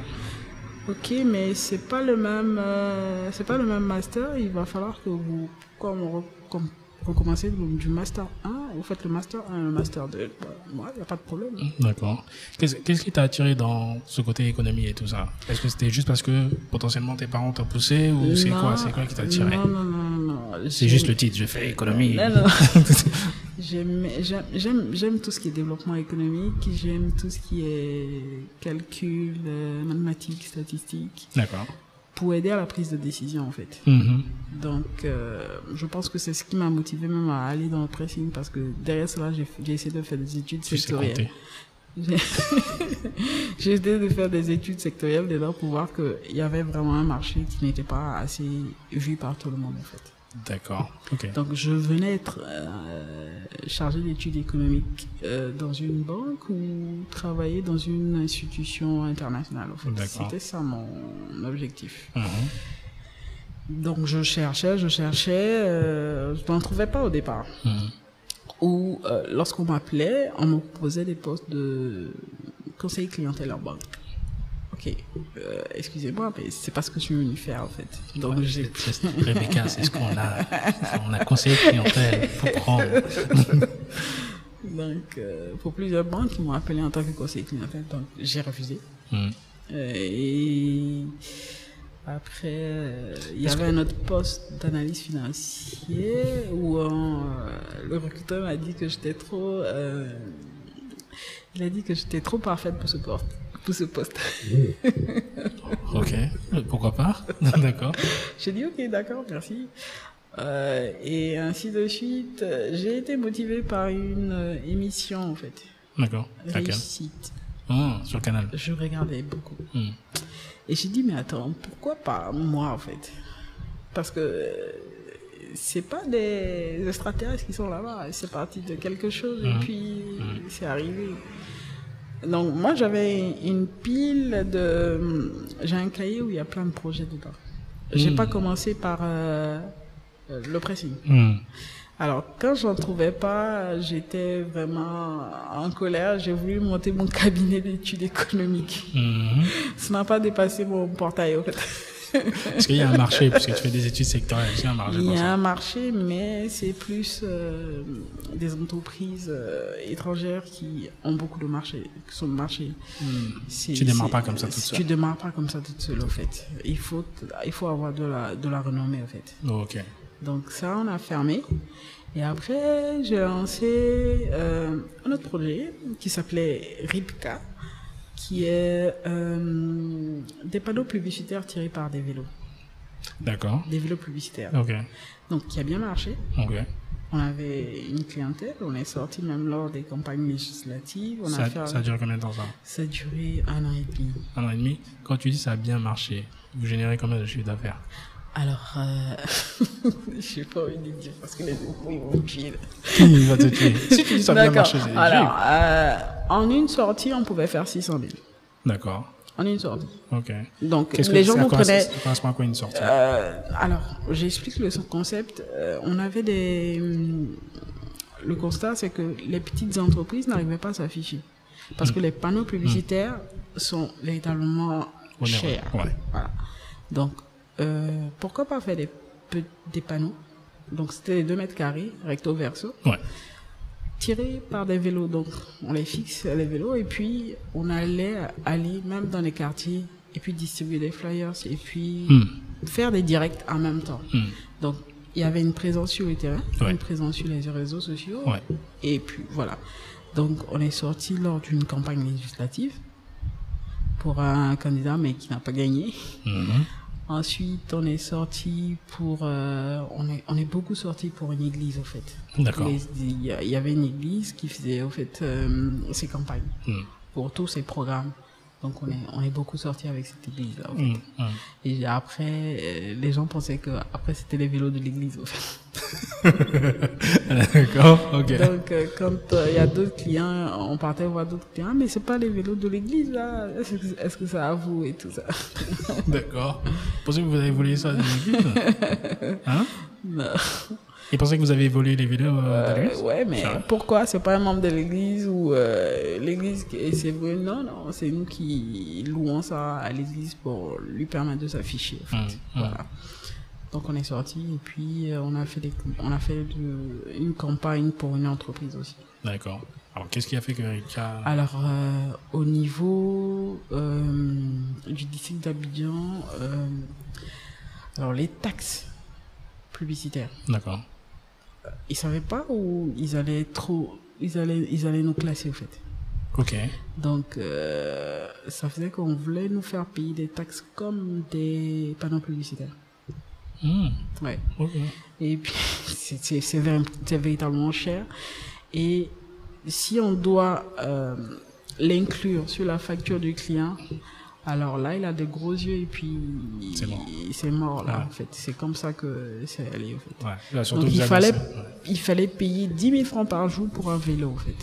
Ok, mais c'est pas le même, euh, c'est pas le même master. Il va falloir que vous, comme recommencez du du master 1, vous faites le master 1 et le master 2. Bah, Moi, il n'y a pas de problème. D'accord. Qu'est-ce qu'est-ce qui t'a attiré dans ce côté économie et tout ça? Est-ce que c'était juste parce que potentiellement tes parents t'ont poussé ou c'est quoi? C'est quoi qui t'a attiré? Non, non, non, non. C'est juste le titre, je fais économie. Non, non. J'aime tout ce qui est développement économique, j'aime tout ce qui est calcul, euh, mathématiques, statistiques, D'accord. Pour aider à la prise de décision en fait. Mhm. Donc, euh, je pense que c'est ce qui m'a motivé même à aller dans le pressing parce que derrière cela, j'ai, essayé de faire des études sectorielles. J'ai j'ai essayé de faire des études sectorielles lors pour voir qu'il y avait vraiment un marché qui n'était pas assez vu par tout le monde en fait. D'accord. Donc, je venais être euh, chargé d'études économiques euh, dans une banque ou travailler dans une institution internationale. En fait. D'accord. C'était ça mon objectif. Mhm. Donc, je cherchais, je cherchais, euh, je n'en trouvais pas au départ. Mhm. Ou euh, lorsqu'on m'appelait, on me proposait des postes de conseiller clientèle en banque. Ok, euh, excusez-moi, mais c'est pas ce que je suis venu faire en fait. Donc, j'ai Rebecca, c'est ce qu'on a. On a conseillé clientèle. Faut prendre. Donc, euh, pour plusieurs banques, ils m'ont appelé en tant que conseiller clientèle, donc j'ai refusé. Mhm. Euh, et après, il y avait un autre poste d'analyse financier où le recruteur m'a dit que j'étais trop. il a dit que j'étais trop parfaite pour ce poste. Pour ce poste. Ok. Pourquoi pas? D'accord. J'ai dit ok, d'accord, merci. Euh, et ainsi de suite, j'ai été motivée par une euh, émission en fait, D'accord. Réussite. Ah, Sur le canal. Je regardais beaucoup. Mhm. Et j'ai dit, mais attends, pourquoi pas moi en fait? Parce que euh, c'est pas des extraterrestres qui sont là-bas, c'est parti de quelque chose et Mhm. puis c'est arrivé. Donc moi j'avais une pile de... J'ai un cahier où il y a plein de projets dedans. J'ai Mhm. pas commencé par euh, euh, le pressing. Hmm. Alors, quand j'en trouvais pas, j'étais vraiment en colère. J'ai voulu monter mon cabinet d'études économiques. Mhm. Ça n'a pas dépassé mon portail, en fait. Est-ce qu'il y a un marché, puisque tu fais des études sectorielles, qu'il y a un marché Il y a un marché, mais c'est plus euh, des entreprises euh, étrangères qui ont beaucoup de marché, qui sont de marché. C'est- Tu démarres pas comme ça toute seule. Tu démarres pas comme ça toute seule, en fait. Il faut, il faut avoir de la, de la renommée, en fait. Oh, ok. Donc ça, on a fermé. Et après, j'ai lancé euh, un autre projet qui s'appelait RIPCA, qui est euh, des panneaux publicitaires tirés par des vélos, D'accord. des vélos publicitaires. Ok. Donc qui a bien marché. Ok. On avait une clientèle, on est sorti même lors des campagnes législatives. On a Ça, fait, ça dure combien de temps ça? Ça a duré un an et demi. Un an et demi Quand tu dis ça a bien marché, vous générez combien de chiffre d'affaires? Alors, euh, je sais pas envie de dire parce que les infos ils vont me tuer. va te tuer? Si tu dis ça D'accord. marché, c'est Alors, euh, en une sortie, on pouvait faire 600 000. D'accord. En une sortie. Ok. Donc, Qu'est-ce que les gens nous prenaient. Ça correspond à quoi une sortie? Euh, alors, j'explique le concept. Euh, on avait des. hum, Le constat, c'est que les petites entreprises n'arrivaient pas à s'afficher. Parce que les panneaux publicitaires sont véritablement Onéreux. chers. Ouais. Voilà. Donc, euh, pourquoi pas faire des, des panneaux? Donc, c'était les 2 mètres carrés, recto verso, Ouais. tirés par des vélos. Donc, on les fixe, les vélos, et puis on allait aller même dans les quartiers, et puis distribuer des flyers, et puis Hmm. faire des directs en même temps. Hmm. Donc, il y avait une présence sur le terrain, Ouais. une présence sur les réseaux sociaux, Ouais. et puis voilà. Donc, on est sorti lors d'une campagne législative pour un candidat, mais qui n'a pas gagné. Mhm. Ensuite, on est sorti pour, euh, on est, on est beaucoup sorti pour une église, au fait. D'accord. Y il y avait une église qui faisait, au fait, euh, ses campagnes Hmm. pour tous ses programmes. Donc, on est, on est beaucoup sorti avec cette église-là, au fait. Hmm. Hmm. Et après, euh, les gens pensaient que après c'était les vélos de l'église, fait. D'accord. Ok. Donc, euh, quand euh, il y a d'autres clients, on partait voir d'autres clients, Ah, mais c'est pas les vélos de l'église, là. Est-ce que, est-ce que ça à vous et tout ça? D'accord. Pensez que vous avez volé ça de l'église? Hein? Non. Et pensez que vous avez volé les vélos euh, de Euh, l'église? ouais, mais pourquoi? C'est pas un membre de l'église ou euh, l'église c'est vrai non non c'est nous qui louons ça à l'église pour lui permettre de s'afficher en fait. Hum, hum. voilà donc on est sorti et puis euh, on a fait des, on a fait de- une campagne pour une entreprise aussi D'accord. Alors, qu'est-ce qui a fait que Rika... alors euh, au niveau du district d'Abidjan alors les taxes publicitaires D'accord. Ils savaient pas où ils allaient trop ils allaient ils allaient nous classer au fait Ok. donc euh, ça faisait qu'on voulait nous faire payer des taxes comme des panneaux publicitaires Hmm. ouais Ok. et puis c'est véritablement cher et si on doit euh, l'inclure sur la facture du client alors là il a des gros yeux et puis C'est mort. c'est mort là Ouais. en fait c'est comme ça que c'est allé en fait Ouais. Là, Donc il fallait, ouais. il fallait payer 10 000 francs par jour pour un vélo, en fait.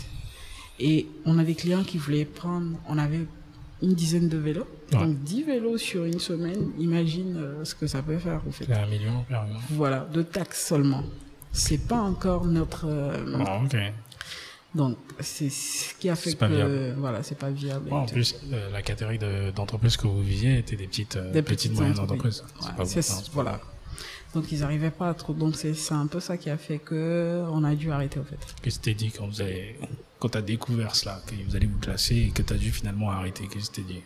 Et on a des clients qui voulaient prendre, on avait une dizaine de vélos. Ouais. Donc 10 vélos sur une semaine, imagine euh, ce que ça peut faire, en fait. C'est un million, carrément. Voilà, de taxes seulement. C'est pas encore notre. euh, ok. Donc c'est ce qui a fait que. viable. Voilà, c'est pas viable. Bon, en plus, euh, la catégorie de- d'entreprises que vous visiez était des petites, euh, Des petites, petites moyennes entreprises. entreprises. Ouais, hein. voilà. Donc ils arrivaient pas à trop. Donc c'est un peu ça qui a fait que on a dû arrêter, en fait. Qu'est-ce que tu t'es dit quand vous avez, quand t'as découvert cela, que vous allez vous classer et que t'as dû finalement arrêter? Qu'est-ce que tu t'es dit?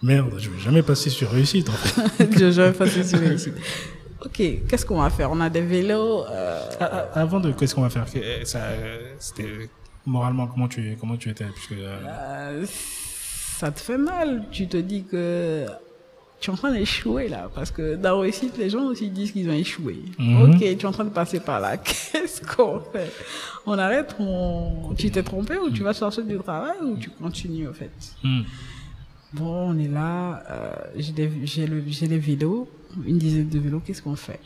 Merde, je vais jamais passer sur réussite, en fait. je vais passer sur ici. Ok, qu'est-ce qu'on va faire? On a des vélos. euh, Ah, ah, avant de, qu'est-ce qu'on va faire? Que- ça, C'était moralement comment tu, comment tu étais puisque, euh, euh, ça te fait mal. Tu te dis que tu es en train d'échouer là. Parce que dans réussite, les gens aussi disent qu'ils ont échoué. Mhm. Ok, tu es en train de passer par là. Qu'est-ce qu'on fait? On arrête on... Tu t'es trompé ou tu vas chercher du travail ou tu continues en fait? Hmm, Bon, on est là. euh, j'ai des- les vélos, une dizaine de vélos. Qu'est-ce qu'on fait?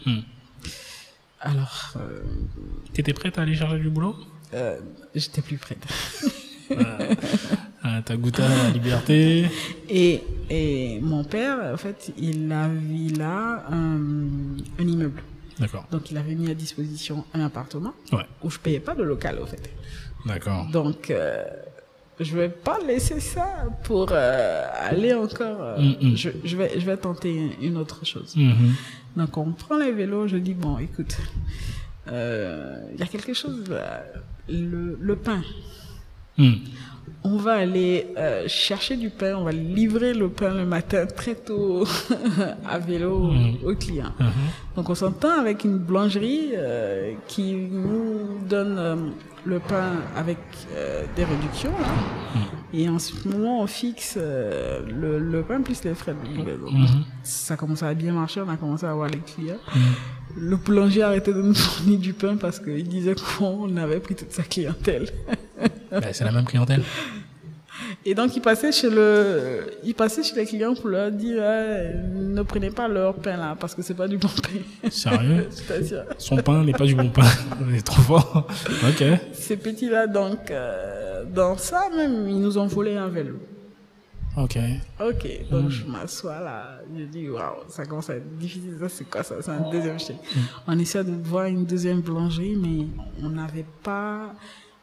Alors, euh, T'étais prête à aller chercher du boulot? Euh, j'étais plus prête. Euh, T'as goûté à la liberté Et, et mon père, en fait, il avait là un, un immeuble. D'accord. Donc, il avait mis à disposition un appartement Ouais. où je payais pas de local, au fait. D'accord. Donc, euh, je vais pas laisser ça pour euh, aller encore. euh, Mm, mm. je, je vais, je vais tenter une autre chose. Mhm. Donc, on prend les vélos. Je dis bon, écoute, il y a quelque chose. là, le, le pain. Mm. On va aller euh, chercher du pain. On va livrer le pain le matin très tôt à vélo Mm. aux clients. Mhm. Donc on s'entend avec une boulangerie euh, qui nous donne euh, le pain avec des réductions. là. Et en ce moment, on fixe le, le pain plus les frais de livraison. Mhm. Ça commence à bien marcher, on a commencé à avoir les clients. Le boulanger a arrêté de nous fournir du pain parce qu'il disait qu'on avait pris toute sa clientèle. Ben, c'est la même clientèle. Et donc, il passait chez le, il passait chez les clients pour leur dire, ne prenez pas leur pain là, parce que c'est pas du bon pain. Sérieux? Son pain n'est pas du bon pain. Il est trop fort. Ok. ces petits-là, donc, euh, dans ça même, ils nous ont volé un vélo. Ok. Ok, donc je m'assois là, je dis, waouh, ça commence à être difficile, ça c'est quoi ça? C'est un deuxième chèque. On essaie de voir une deuxième boulangerie, mais on n'avait pas,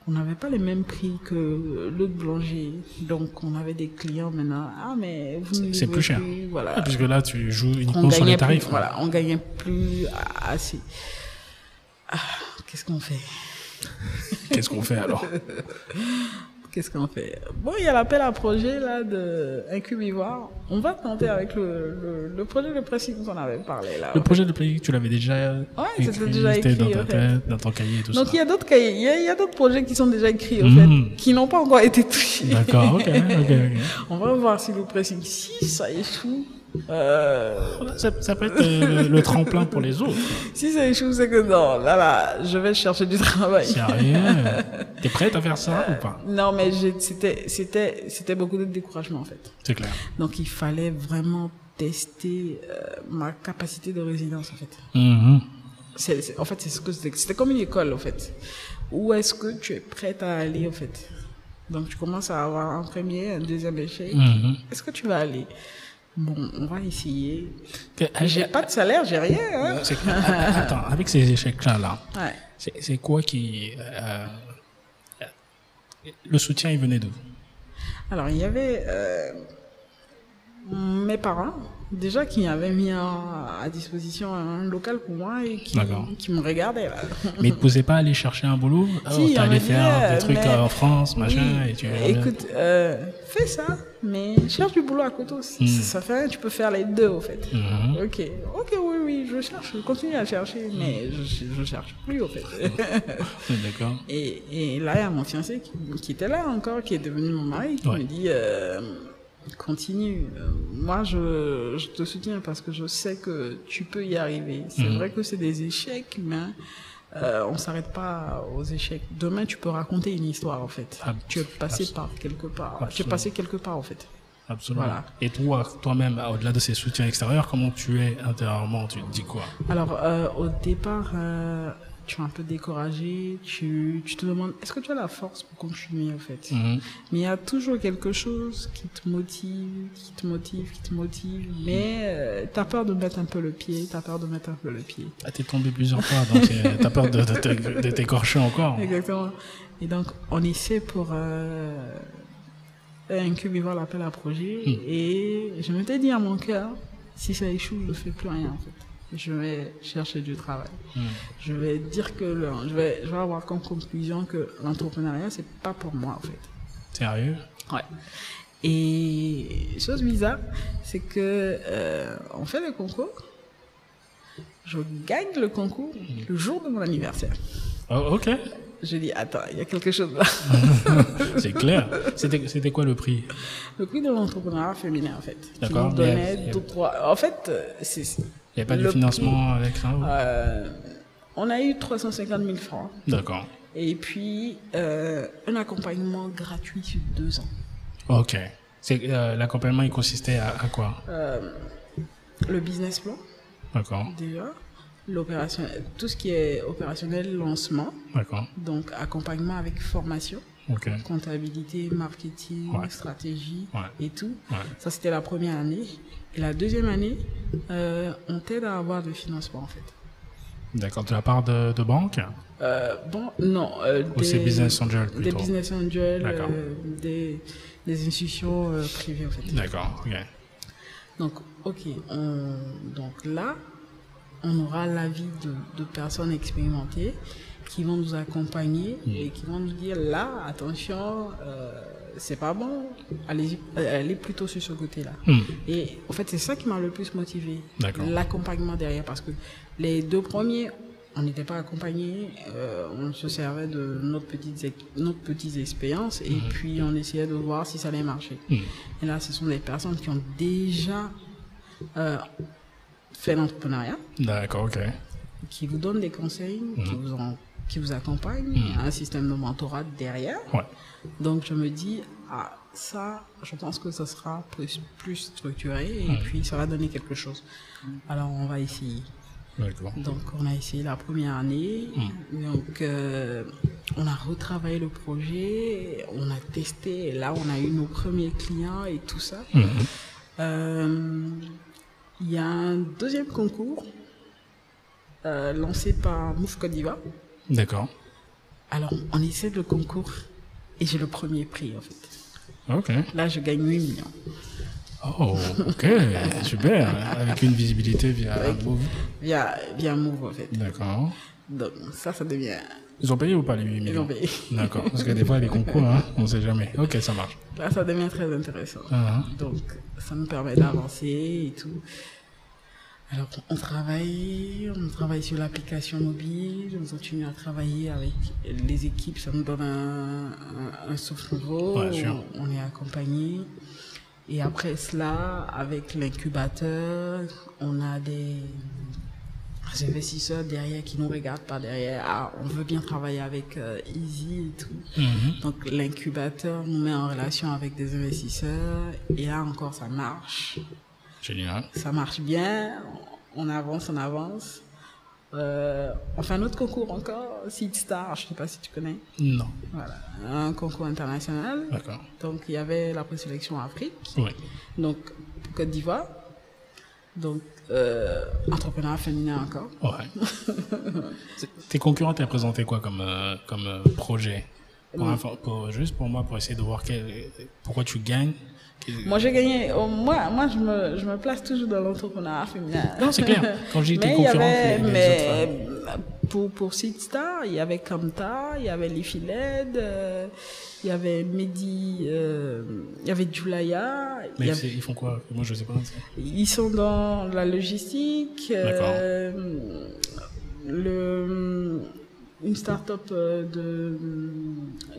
on n'avait pas les mêmes prix que l'autre boulanger. Donc on avait des clients maintenant, ah mais vous C'est plus cher. voilà. Ah, puisque là, tu joues uniquement sur les tarifs. plus, voilà, on gagnait plus assez. Ah, qu'est-ce qu'on fait? Qu'est-ce qu'on fait alors? Qu'est-ce qu'on fait? Bon, il y a l'appel à projet là de Incubivoire. On va tenter avec le, le, le projet de précis dont on avait parlé là. Le projet de Play, tu l'avais déjà c'était déjà c'était écrit, dans ta en tête, dans ton cahier et tout Donc il y ça. a d'autres cahiers, il y a, d'autres projets qui sont déjà écrits au Mhm. fait, qui n'ont pas encore été touchés. D'accord, ok, ok, ok. On va voir si le pressing, si ça échoue, euh, Ça, ça peut être euh, le tremplin pour les autres. si ça échoue, c'est que non, là là, je vais chercher du travail. Sérieux T'es prête à faire ça ou pas? Non, mais c'était, c'était, c'était beaucoup de découragement en fait. C'est clair. Donc il fallait vraiment tester euh, ma capacité de résilience en fait. Mhm. C'est- en fait, c'est ce que c'était. C'était comme une école, en fait. Où est-ce que tu es prête à aller, en fait? Donc, tu commences à avoir un premier, un deuxième échec. Mhm. Est-ce que tu vas aller? Bon, on va essayer. Que- J'ai pas de salaire, j'ai rien. Hein Attends, avec ces échecs-là, là, ouais. c'est quoi qui... euh, le soutien, il venait d'où Alors, il y avait euh, mes parents, déjà, qui avaient mis à disposition un local pour moi et qui, qui me regardaient, là. Mais ils ne posaient pas aller chercher un boulot? Si, Oh, on T'allais m'a faire des euh, trucs mais- en France, machin, Oui. et tu... Écoute, euh, fais ça, mais cherche du boulot à côté aussi. Ça fait rien, tu peux faire les deux, au fait. Mhm. Ok, ok, oui, oui, je cherche, je continue à chercher, mais je, je cherche plus, au fait. D'accord. et, et là, il y a mon fiancé qui, qui était là encore, qui est devenu mon mari, qui Ouais. me dit, euh, continue. Euh, Moi, je, je te soutiens parce que je sais que tu peux y arriver. C'est Mhm. vrai que c'est des échecs, mais euh, on s'arrête pas aux échecs. Demain, tu peux raconter une histoire, en fait. Tu es passé par quelque part. Tu es passé quelque part, en fait. Absolument. Voilà. Et toi, toi-même, au-delà de ces soutiens extérieurs, comment tu es intérieurement? Tu te dis quoi? Alors, euh, au départ, euh, tu es un peu découragé. Tu, tu te demandes, est-ce que tu as la force pour continuer, en fait Mhm. Mais il y a toujours quelque chose qui te motive, qui te motive, qui te motive. Mais tu as peur de mettre un peu le pied, tu as peur de mettre un peu le pied. Ah, t'es tombé plusieurs fois, donc euh, t'as peur de, de, t'écorcher encore. Exactement. Et donc, on essaie pour euh, incuber l'appel à projet. Et je m'étais dit à mon cœur, si ça échoue, je ne fais plus rien, en fait. Je vais chercher du travail. Mhm. Je vais dire que le- je, vais, je vais avoir comme conclusion que l'entrepreneuriat, c'est pas pour moi, en fait. Sérieux? Ouais. Et chose bizarre, c'est que euh, on fait le concours. Je gagne le concours le jour de mon anniversaire. Oh, Ok, Je dis attends, il y a quelque chose là. c'est clair. C'était, quoi le prix? Le prix de l'entrepreneuriat féminin en fait. D'accord. En fait, euh, c'est. Il n'y avait pas de financement avec ça euh, on a eu 350 000 francs. D'accord. Et puis euh, un accompagnement gratuit sur deux ans. Ok. Euh, l'accompagnement, il consistait à, à quoi? Le business plan. D'accord. déjà. L'opération, tout ce qui est opérationnel, lancement, D'accord. donc accompagnement avec formation, Ok. comptabilité, marketing, Ouais. stratégie Ouais. et tout. Ouais. Ça, c'était la première année. Et la deuxième année, euh, on t'aide à avoir de financement, en fait. D'accord, de la part de, de banque Euh, bon, non. euh, Ou c'est business angel Des plutôt business angels, des, des institutions privées, en fait. D'accord, ok. Donc, ok. on- donc là, on aura l'avis de, de personnes expérimentées qui vont nous accompagner et qui vont nous dire là, attention, c'est pas bon, allez, allez plutôt sur ce côté-là. Hmm. Et en fait, c'est ça qui m'a le plus motivé. L'accompagnement derrière, parce que les deux premiers, on n'était pas accompagnés, euh, on se servait de notre petite, notre petite expérience et puis on essayait de voir si ça allait marcher. Hmm. Et là, ce sont des personnes qui ont déjà euh, fait l'entrepreneuriat, D'accord, ok. qui vous donnent des conseils, qui, vous en- qui vous accompagnent, un système de mentorat derrière. Ouais. Donc je me dis, ah, ça, je pense que ça sera plus, plus structuré et puis ça va donner quelque chose. Alors on va essayer. Donc on a essayé la première année, donc euh, on a retravaillé le projet, on a testé, et là on a eu nos premiers clients et tout ça. Mhm. Euh, Il y a un deuxième concours euh, lancé par Mouf d'Ivoire. D'accord. Alors on essaie le concours et j'ai le premier prix en fait. Là je gagne 8 millions. Oh, ok, super. Avec une visibilité via Move. Via, via Move en fait. D'accord. Donc ça, ça devient... Ils ont payé ou pas les 8 Ils millions ont payé. D'accord. Parce que des fois, les concours, hein, on sait jamais. Ok, ça marche. Là, ça devient très intéressant. Ah, Donc, ça me permet d'avancer et tout. Alors, on travaille, on travaille sur l'application mobile, on continue à travailler avec les équipes, ça nous donne un, un, un souffle nouveau, Ouais, on, on est accompagné. Et après cela, avec l'incubateur, on a des, des investisseurs derrière qui nous regardent par derrière. Ah, on veut bien travailler avec euh, Easy et tout. Mhm. Donc l'incubateur nous met en relation avec des investisseurs et là encore ça marche. Génial. Ça marche bien, on avance, on avance. Euh, on fait un autre concours encore, Seed Star, je sais pas si tu connais. Non. Voilà, un concours international. D'accord. Donc il y avait la présélection Afrique, Oui. donc Côte d'Ivoire. Donc euh, entrepreneur féminin encore. Ouais. Tes concurrents t'ont présenté quoi comme, euh, comme euh, projet? Pour, info- pour- Juste pour moi, pour essayer de voir quel, pourquoi tu gagnes. Moi j'ai gagné, oh, moi, moi je, me, je me place toujours dans l'entrepreneuriat féminin. Non, c'est clair. Quand il y concurrents, avait, les- les mais pour, pour Seedstar, il y avait Kamta, il y avait Lifiled, euh, il y avait Mehdi, euh, il y avait Julaya. Mais avait- ils font quoi? Moi, je sais pas. ils sont dans la logistique, euh, le, une start-up de,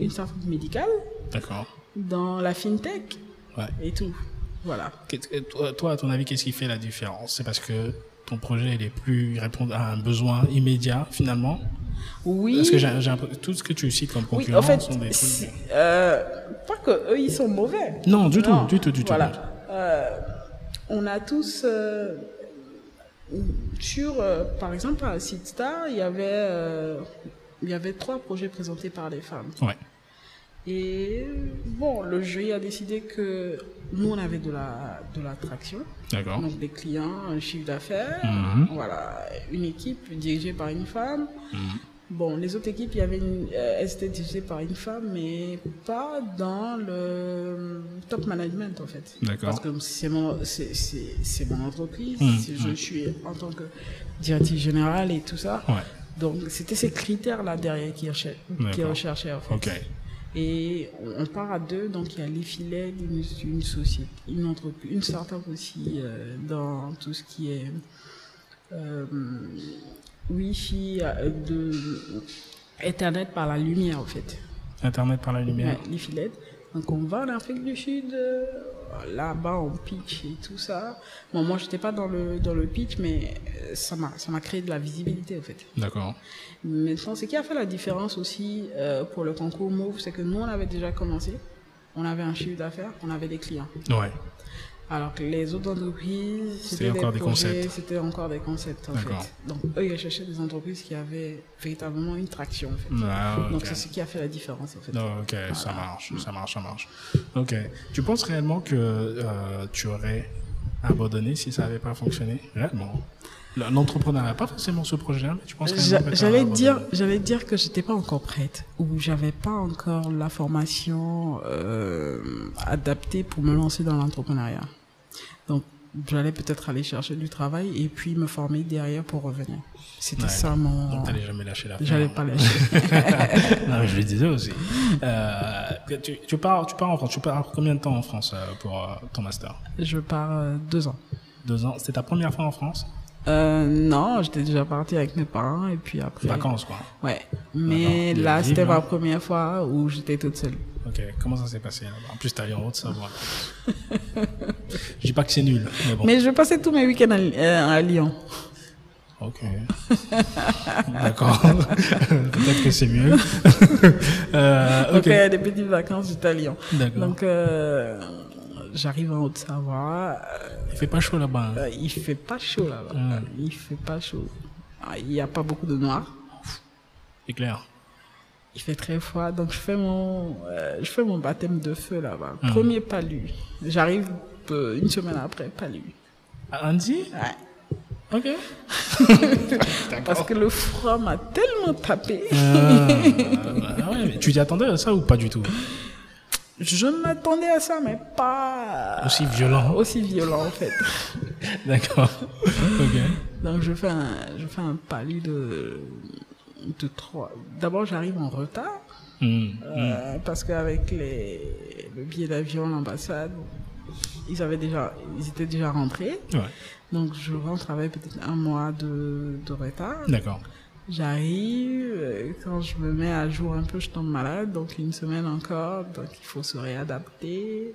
une start-up médicale, D'accord. dans la fintech Ouais. et tout. Voilà. Toi, toi, à ton avis, qu'est-ce qui fait la différence? C'est parce que ton projet il est plus il répond à un besoin immédiat finalement? Oui. Parce que j'ai j'ai un peu- tout ce que tu cites comme Oui, concurrents en fait, sont des trucs. euh, pas que eux ils sont mauvais. Non, du Non, tout, du tout, du tout. Euh, on a tous euh, sur, euh, par exemple, à Seedstar, il y avait euh, il y avait trois projets présentés par des femmes. Ouais. Et bon, le jury a décidé que nous on avait de la de l'attraction, D'accord. donc des clients, un chiffre d'affaires, Mhm. voilà, une équipe dirigée par une femme. Bon, les autres équipes, il y avait une, euh, elles étaient dirigées par une femme, mais pas dans le top management en fait. D'accord. Parce que c'est mon, c'est, mon entreprise, Mhm. je suis en tant que directrice générale et tout ça. Ouais. Donc c'était ces critères-là derrière qui recherchaient, qui recherchaient en fait. Ok. Et on- part à deux, donc il y a les filets, une, une société, une entreprise, une start-up aussi euh, dans tout ce qui est euh, Wi-Fi, euh, de Internet par la lumière en fait. Internet par la lumière. Ouais, les filets. Donc on va en Afrique du Sud, euh, là-bas on pitch et tout ça. Bon, moi j'étais pas dans le dans le pitch, mais euh, ça m'a ça m'a créé de la visibilité en fait. D'accord. Maintenant, ce qui a fait la différence aussi euh, pour le concours Move, c'est que nous, on avait déjà commencé. On avait un chiffre d'affaires, on avait des clients. Ouais. Alors que les autres entreprises, C'était encore des concepts. C'était encore des concepts, en D'accord. fait. Donc, eux, ils recherchaient des entreprises qui avaient véritablement une traction, en fait. Ah. Donc, c'est ce qui a fait la différence, en fait. Non, ok, ça marche, ça marche, ça marche. Ok. Tu penses réellement que euh, tu aurais abandonné si ça n'avait pas fonctionné? Réellement L'entrepreneuriat, pas forcément ce projet-là, mais tu penses que J'allais dire, j'allais dire que j'étais pas encore prête ou j'avais pas encore la formation euh, adaptée pour me lancer dans l'entrepreneuriat. Donc, j'allais peut-être aller chercher du travail et puis me former derrière pour revenir. C'était Ouais. ça mon. Donc t'allais jamais lâcher l'affaire. J'allais pas lâcher. non, mais je le disais aussi. Euh, tu, tu pars, tu pars en France. Tu pars combien de temps en France euh, pour euh, ton master? Je pars deux ans. Deux ans. C'est ta première fois en France? Euh, non, j'étais déjà partie avec mes parents et puis après. Vacances, quoi. Ouais. Mais D'accord. là, c'était hein. ma première fois où j'étais toute seule. Ok. Comment ça s'est passé En plus, t'es allé en Haute-Savoie. je dis pas que c'est nul, mais bon. Mais je passais tous mes week-ends à, euh, à Lyon. Ok. D'accord. Peut-être que c'est mieux. euh, ok. des petites vacances, j'étais à Lyon. D'accord. Donc, euh, j'arrive en Haute-Savoie. euh, Il fait pas chaud là-bas. hein? euh, il fait pas chaud là-bas. Mm. Il fait pas chaud. Ah, Il n'y a pas beaucoup de noir. C'est clair. Il fait très froid. Donc, je fais mon, euh, je fais mon baptême de feu là-bas. Mm. Premier palu. J'arrive euh, une semaine après, palu. À Andy Ouais. Ok. Parce que le froid m'a tellement tapé. Ah, ah ouais, mais tu t'y attendais à ça ou pas du tout? Je m'attendais à ça, mais pas Aussi violent. aussi violent en fait. D'accord. Ok. Donc je fais un, je fais un palu de, de trois. D'abord j'arrive en retard Hmm. euh, parce qu'avec les le billet d'avion, l'ambassade, ils avaient déjà, ils étaient déjà rentrés. Ouais. Donc je rentre avec peut-être un mois de, de retard. D'accord. J'arrive, euh, quand je me mets à jour un peu, je tombe malade, donc une semaine encore, donc il faut se réadapter,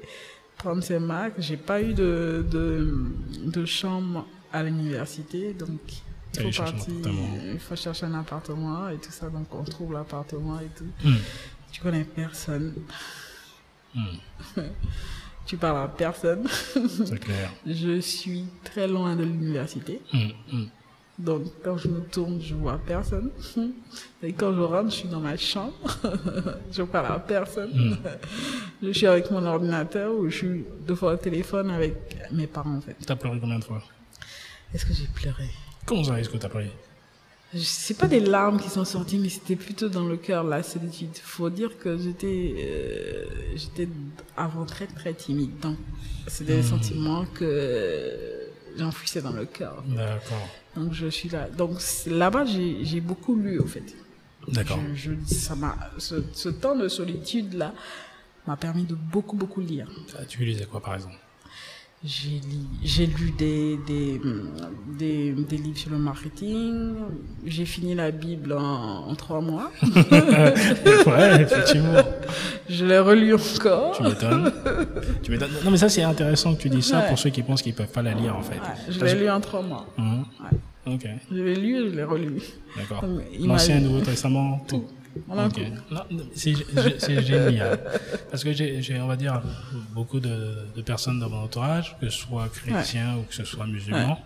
prendre ses marques. J'ai pas eu de, de, de chambre à l'université, donc il faut, chercher un partir, appartement. il faut chercher un appartement et tout ça, donc on trouve l'appartement et tout. Hmm. Tu connais personne, Hmm. tu parles à personne. C'est clair. Je suis très loin de l'université. Hmm. Donc, quand je me tourne, je vois personne. Et quand je rentre, je suis dans ma chambre. je parle à personne. Je suis avec mon ordinateur ou je suis deux fois au téléphone avec mes parents, en fait. T'as pleuré combien de fois? Est-ce que j'ai pleuré? Comment ça est-ce que t'as Je- C'est pas des larmes qui sont sorties, mais c'était plutôt dans le cœur, la solitude. Faut dire que j'étais, euh, j'étais avant très très timide. Donc, c'est des sentiments que j'enfouissais dans le cœur. D'accord. Donc, je suis là. Donc, là-bas, j'ai j'ai beaucoup lu, au fait. D'accord. Je, je- ça m'a, ce, ce temps de solitude là m'a permis de beaucoup beaucoup lire. Tu lisais quoi par exemple? J'ai lu, des, des, des, des livres sur le marketing. J'ai fini la Bible en, en trois mois. Ouais, effectivement. Je l'ai relu encore. Tu m'étonnes. Non, mais ça, c'est intéressant que tu dis ça Ouais. pour ceux qui pensent qu'ils peuvent pas la lire, en fait. Ouais, je l'ai lu en trois mois. Ouais. Ok, Je l'ai lu et je l'ai relu. d'accord. L'Ancien Nouveau Testament, tout. En un Ok. coup. Non, non, C'est gé- c'est génial. Parce que j'ai, on va dire, beaucoup de, de personnes dans mon entourage, que ce soit chrétiens ou que ce soit musulmans,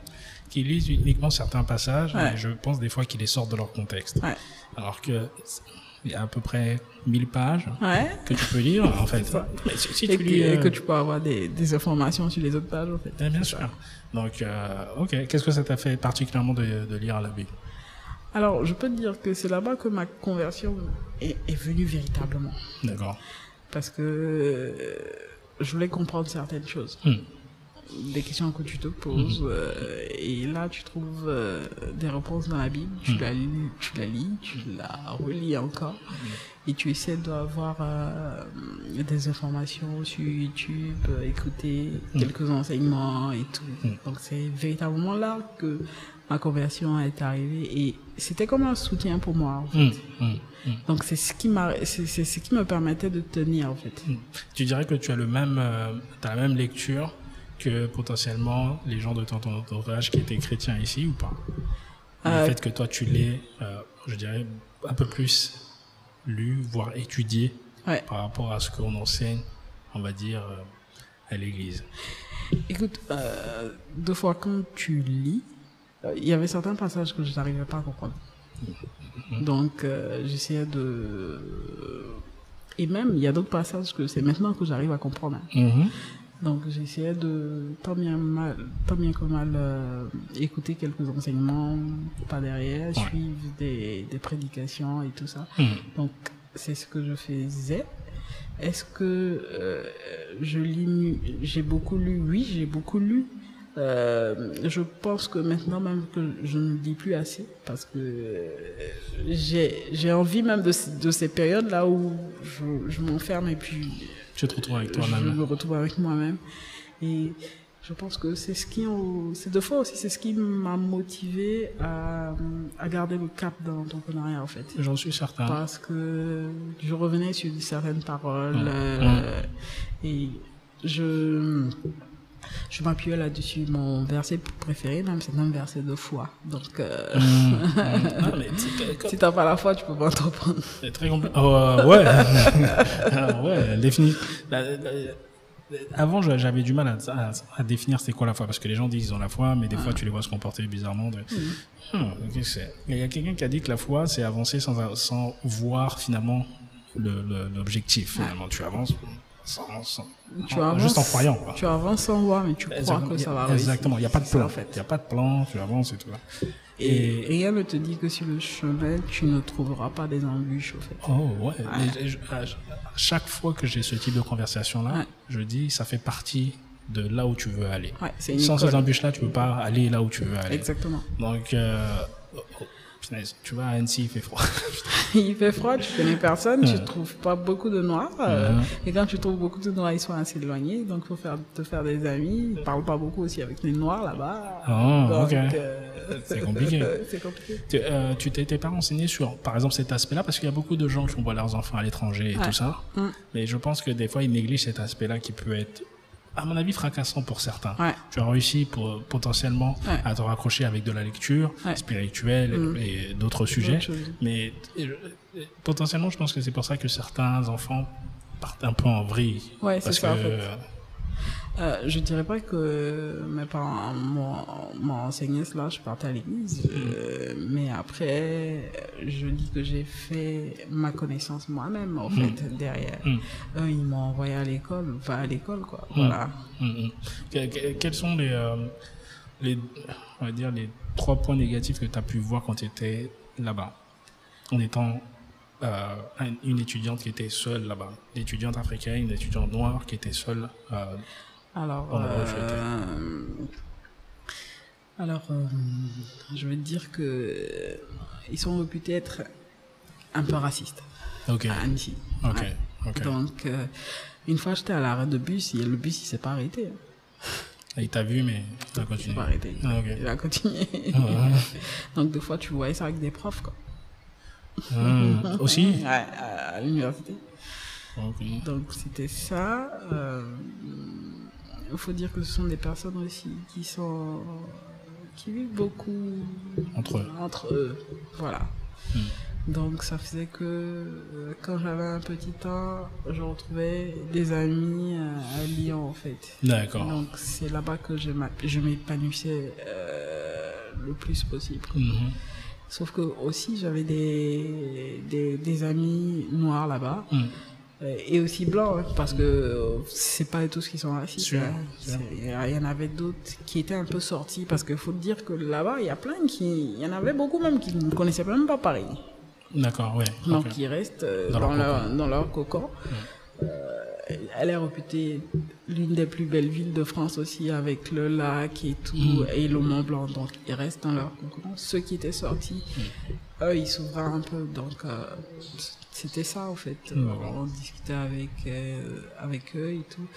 qui lisent uniquement certains passages, Ouais. et je pense des fois qu'ils les sortent de leur contexte. Alors que il y a à peu près 1000 pages Ouais. que tu peux lire, en fait. Si, si Et, tu lis, et euh, que tu peux avoir des, des informations sur les autres pages, en fait. eh bien sûr. Donc, euh, ok. Qu'est-ce que ça t'a fait particulièrement de, de lire la Bible? Alors, je peux te dire que c'est là-bas que ma conversion est, est venue véritablement. D'accord. Parce que euh, je voulais comprendre certaines choses. Hmm. Des questions que tu te poses. euh, et là, tu trouves euh, des réponses dans la Bible. Tu, Hmm. la, lis, tu la lis, tu la relis encore. Et tu essaies d'avoir euh, des informations sur YouTube, euh, écouter Hmm. quelques enseignements et tout. Hmm. Donc, c'est véritablement là que ma conversion est arrivée. Et c'était comme un soutien pour moi. en fait. Hmm, hmm, hmm. Donc c'est ce qui m'a, c'est ce qui me permettait de tenir en fait. Tu dirais que tu as le même, euh, t'as la même lecture que potentiellement les gens de ton ton entourage qui étaient chrétiens ici ou pas? Le Euh, fait que toi tu l'aies, euh, je dirais, un peu plus lu, voire étudié Ouais. par rapport à ce qu'on enseigne, on va dire, euh, à l'église. Écoute, deux fois quand tu lis, il y avait certains passages que je n'arrivais pas à comprendre. Donc euh, j'essayais de, et même il y a d'autres passages que c'est maintenant que j'arrive à comprendre. Mhm. Donc j'essayais de tant bien mal, tant bien que mal euh, écouter quelques enseignements par derrière, Ouais. suivre des, des prédications et tout ça. Hmm. Donc c'est ce que je faisais. Est-ce que euh, je lis J'ai beaucoup lu, oui, j'ai beaucoup lu. Euh, je pense que maintenant même que je ne lis plus assez parce que euh, j'ai envie même de, de ces périodes là où je, je m'enferme et puis Tu te retrouves avec je toi-même. me retrouve avec moi-même et je pense que c'est ce qui c'est deux fois aussi c'est ce qui m'a motivé à, à garder le cap dans l'entrepreneuriat en fait J'en suis certain. parce que je revenais sur certaines paroles euh, et je je m'appuyais là-dessus mon verset préféré même c'est un verset de foi donc euh. Non, mais c'est- si t'as pas la foi tu peux pas entreprendre C'est très compliqué. Oh, euh, ouais. Ah, ouais, définir. la- la- la- Avant, j'avais du mal à, à- à définir c'est quoi la foi, parce que les gens disent ils ont la foi, mais des fois tu les vois se comporter bizarrement. de- Hmm, qu'est-ce que c'est Il y a quelqu'un qui a dit que la foi, c'est avancer sans, sans voir finalement le- le- l'objectif. Finalement, tu avances sans, sans- tu en- avances juste en croyant. Quoi. tu avances sans voir mais tu crois Exactement. que ça va Exactement. Il n'y a pas de plan. en fait Il n'y a pas de plan. Tu avances et tout. là. et rien ne te dit que sur le chemin tu ne trouveras pas des embûches fait Oh ouais. Mais je- à, à chaque fois que j'ai ce type de conversation là, Ouais. je dis ça fait partie de là où tu veux aller. ouais Sans école. ces embûches là, tu peux pas aller là où tu veux aller. exactement Donc euh, punaise, tu vas à Annecy, il fait froid. il fait froid, tu connais personne, tu trouves pas beaucoup de noirs. euh. Et quand tu trouves beaucoup de noirs, ils sont assez éloignés. Donc, il faut faire, te faire des amis. Ils parlent pas beaucoup aussi avec les noirs là-bas. Oh, Donc, ok. euh, C'est compliqué. c'est compliqué. Tu euh, t'es pas renseigné sur, par exemple, cet aspect-là, parce qu'il y a beaucoup de gens qui envoient leurs enfants à l'étranger et tout ça. Mm. Mais je pense que des fois, ils négligent cet aspect-là qui peut être, à mon avis, fracassant pour certains. Ouais. Tu as réussi pour, potentiellement Ouais. à te raccrocher avec de la lecture Ouais. spirituelle Mm. et d'autres sujets. Mais potentiellement, je pense que c'est pour ça que certains enfants partent un peu en vrille. Parce ça, en fait. Euh, je dirais pas que mes parents m'ont enseigné cela, je partais à l'église, euh, mais après, je dis que j'ai fait ma connaissance moi-même, en fait, derrière. Mm. Eux, ils m'ont envoyé à l'école, va à l'école, quoi. Voilà. Mm, mm. Que- que- Quels sont les, euh, les, on va dire, les trois points négatifs que tu as pu voir quand tu étais là-bas, en étant euh, un- une étudiante qui était seule là-bas, une étudiante africaine, une étudiante noire qui était seule. euh, Alors, je euh, alors euh, je veux dire que euh, ils sont réputés être un peu racistes Ok, à Annecy. ok, Ouais. ok. Donc, euh, une fois, j'étais à l'arrêt de bus et le bus, il s'est pas arrêté. Et il t'a vu, mais il a Il s'est continué. pas arrêté. Ah. Il a continué. Donc, des fois, tu voyais ça avec des profs, quoi. Aussi Ouais, à, l'université. Donc, c'était ça. Il faut dire que ce sont des personnes aussi qui sont. qui vivent beaucoup. Entre eux. Entre eux. Voilà. Hmm. Donc, ça faisait que euh, quand j'avais un petit temps, je retrouvais des amis euh, à Lyon, en fait. D'accord. Donc c'est là-bas que je m'épanouissais euh, le plus possible. Mhm. Sauf que aussi j'avais des, des, des amis noirs là-bas Mhm. Et aussi blancs hein, parce que euh, c'est pas tous qui sont racistes. Hein. Il y en avait d'autres qui étaient un peu sortis parce qu'il faut dire que là-bas il y a plein qui, il y en avait beaucoup même qui ne connaissaient même pas Paris. D'accord, ouais. Donc ok. ils restent euh, Dans dans, leur leur, dans leur cocon. Euh, elle est réputée l'une des plus belles villes de France aussi avec le lac et tout Mm. et le Mont Blanc. Donc ils restent dans leur cocon. Ceux qui étaient sortis, Mm. eux ils s'ouvraient un peu. Donc euh, c'était ça en fait. Euh. On discutait avec, euh, avec eux et tout.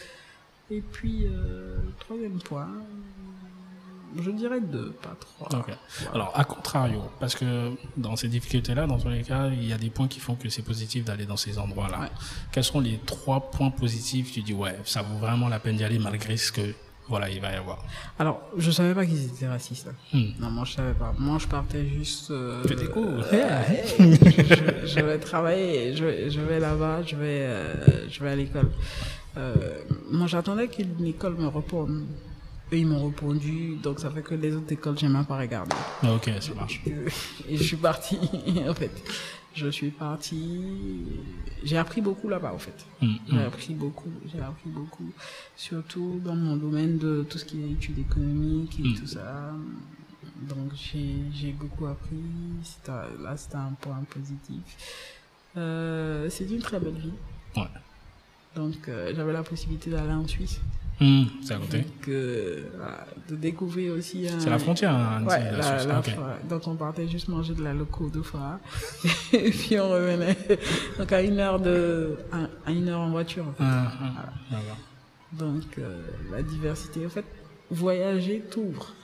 Et puis euh, troisième point, je dirais deux, pas trois. Alors, à contrario, parce que dans ces difficultés-là, dans tous les cas, il y a des points qui font que c'est positif d'aller dans ces endroits-là. Ouais. Quels sont les trois points positifs Tu dis, ouais, ça vaut vraiment la peine d'y aller malgré ce que, voilà, il va y avoir. Alors, je savais pas qu'ils étaient racistes. hein. Hmm. Non, moi je savais pas. Moi je partais juste. euh, Tu découvres. euh, je, je vais travailler, je, vais- je vais là-bas, je vais, euh, je vais à l'école. Euh, moi j'attendais qu'une école me réponde. Eux ils m'ont répondu, donc ça fait que les autres écoles j'ai même pas regardé. Ah, Ok, ça marche. Et je suis partie en fait. Je suis partie. J'ai appris beaucoup là-bas, en fait. Mm, J'ai mm. appris beaucoup. J'ai appris beaucoup. Surtout dans mon domaine de tout ce qui est études économiques et Mm. tout ça. Donc, j'ai j'ai beaucoup appris. C'était- Là, c'était un point positif. Euh, c'est une très belle vie. Ouais. Donc, euh, j'avais la possibilité d'aller en Suisse. Mm, c'est à côté. Donc, euh, voilà, de découvrir aussi. un- C'est la frontière, hein, Ouais, la la- la. Donc on partait juste manger de la loco deux fois. et puis on revenait. Donc à une heure de, à, une heure en voiture. en fait. Ah, ah, d'accord. Donc euh, la diversité. En fait, voyager t'ouvre.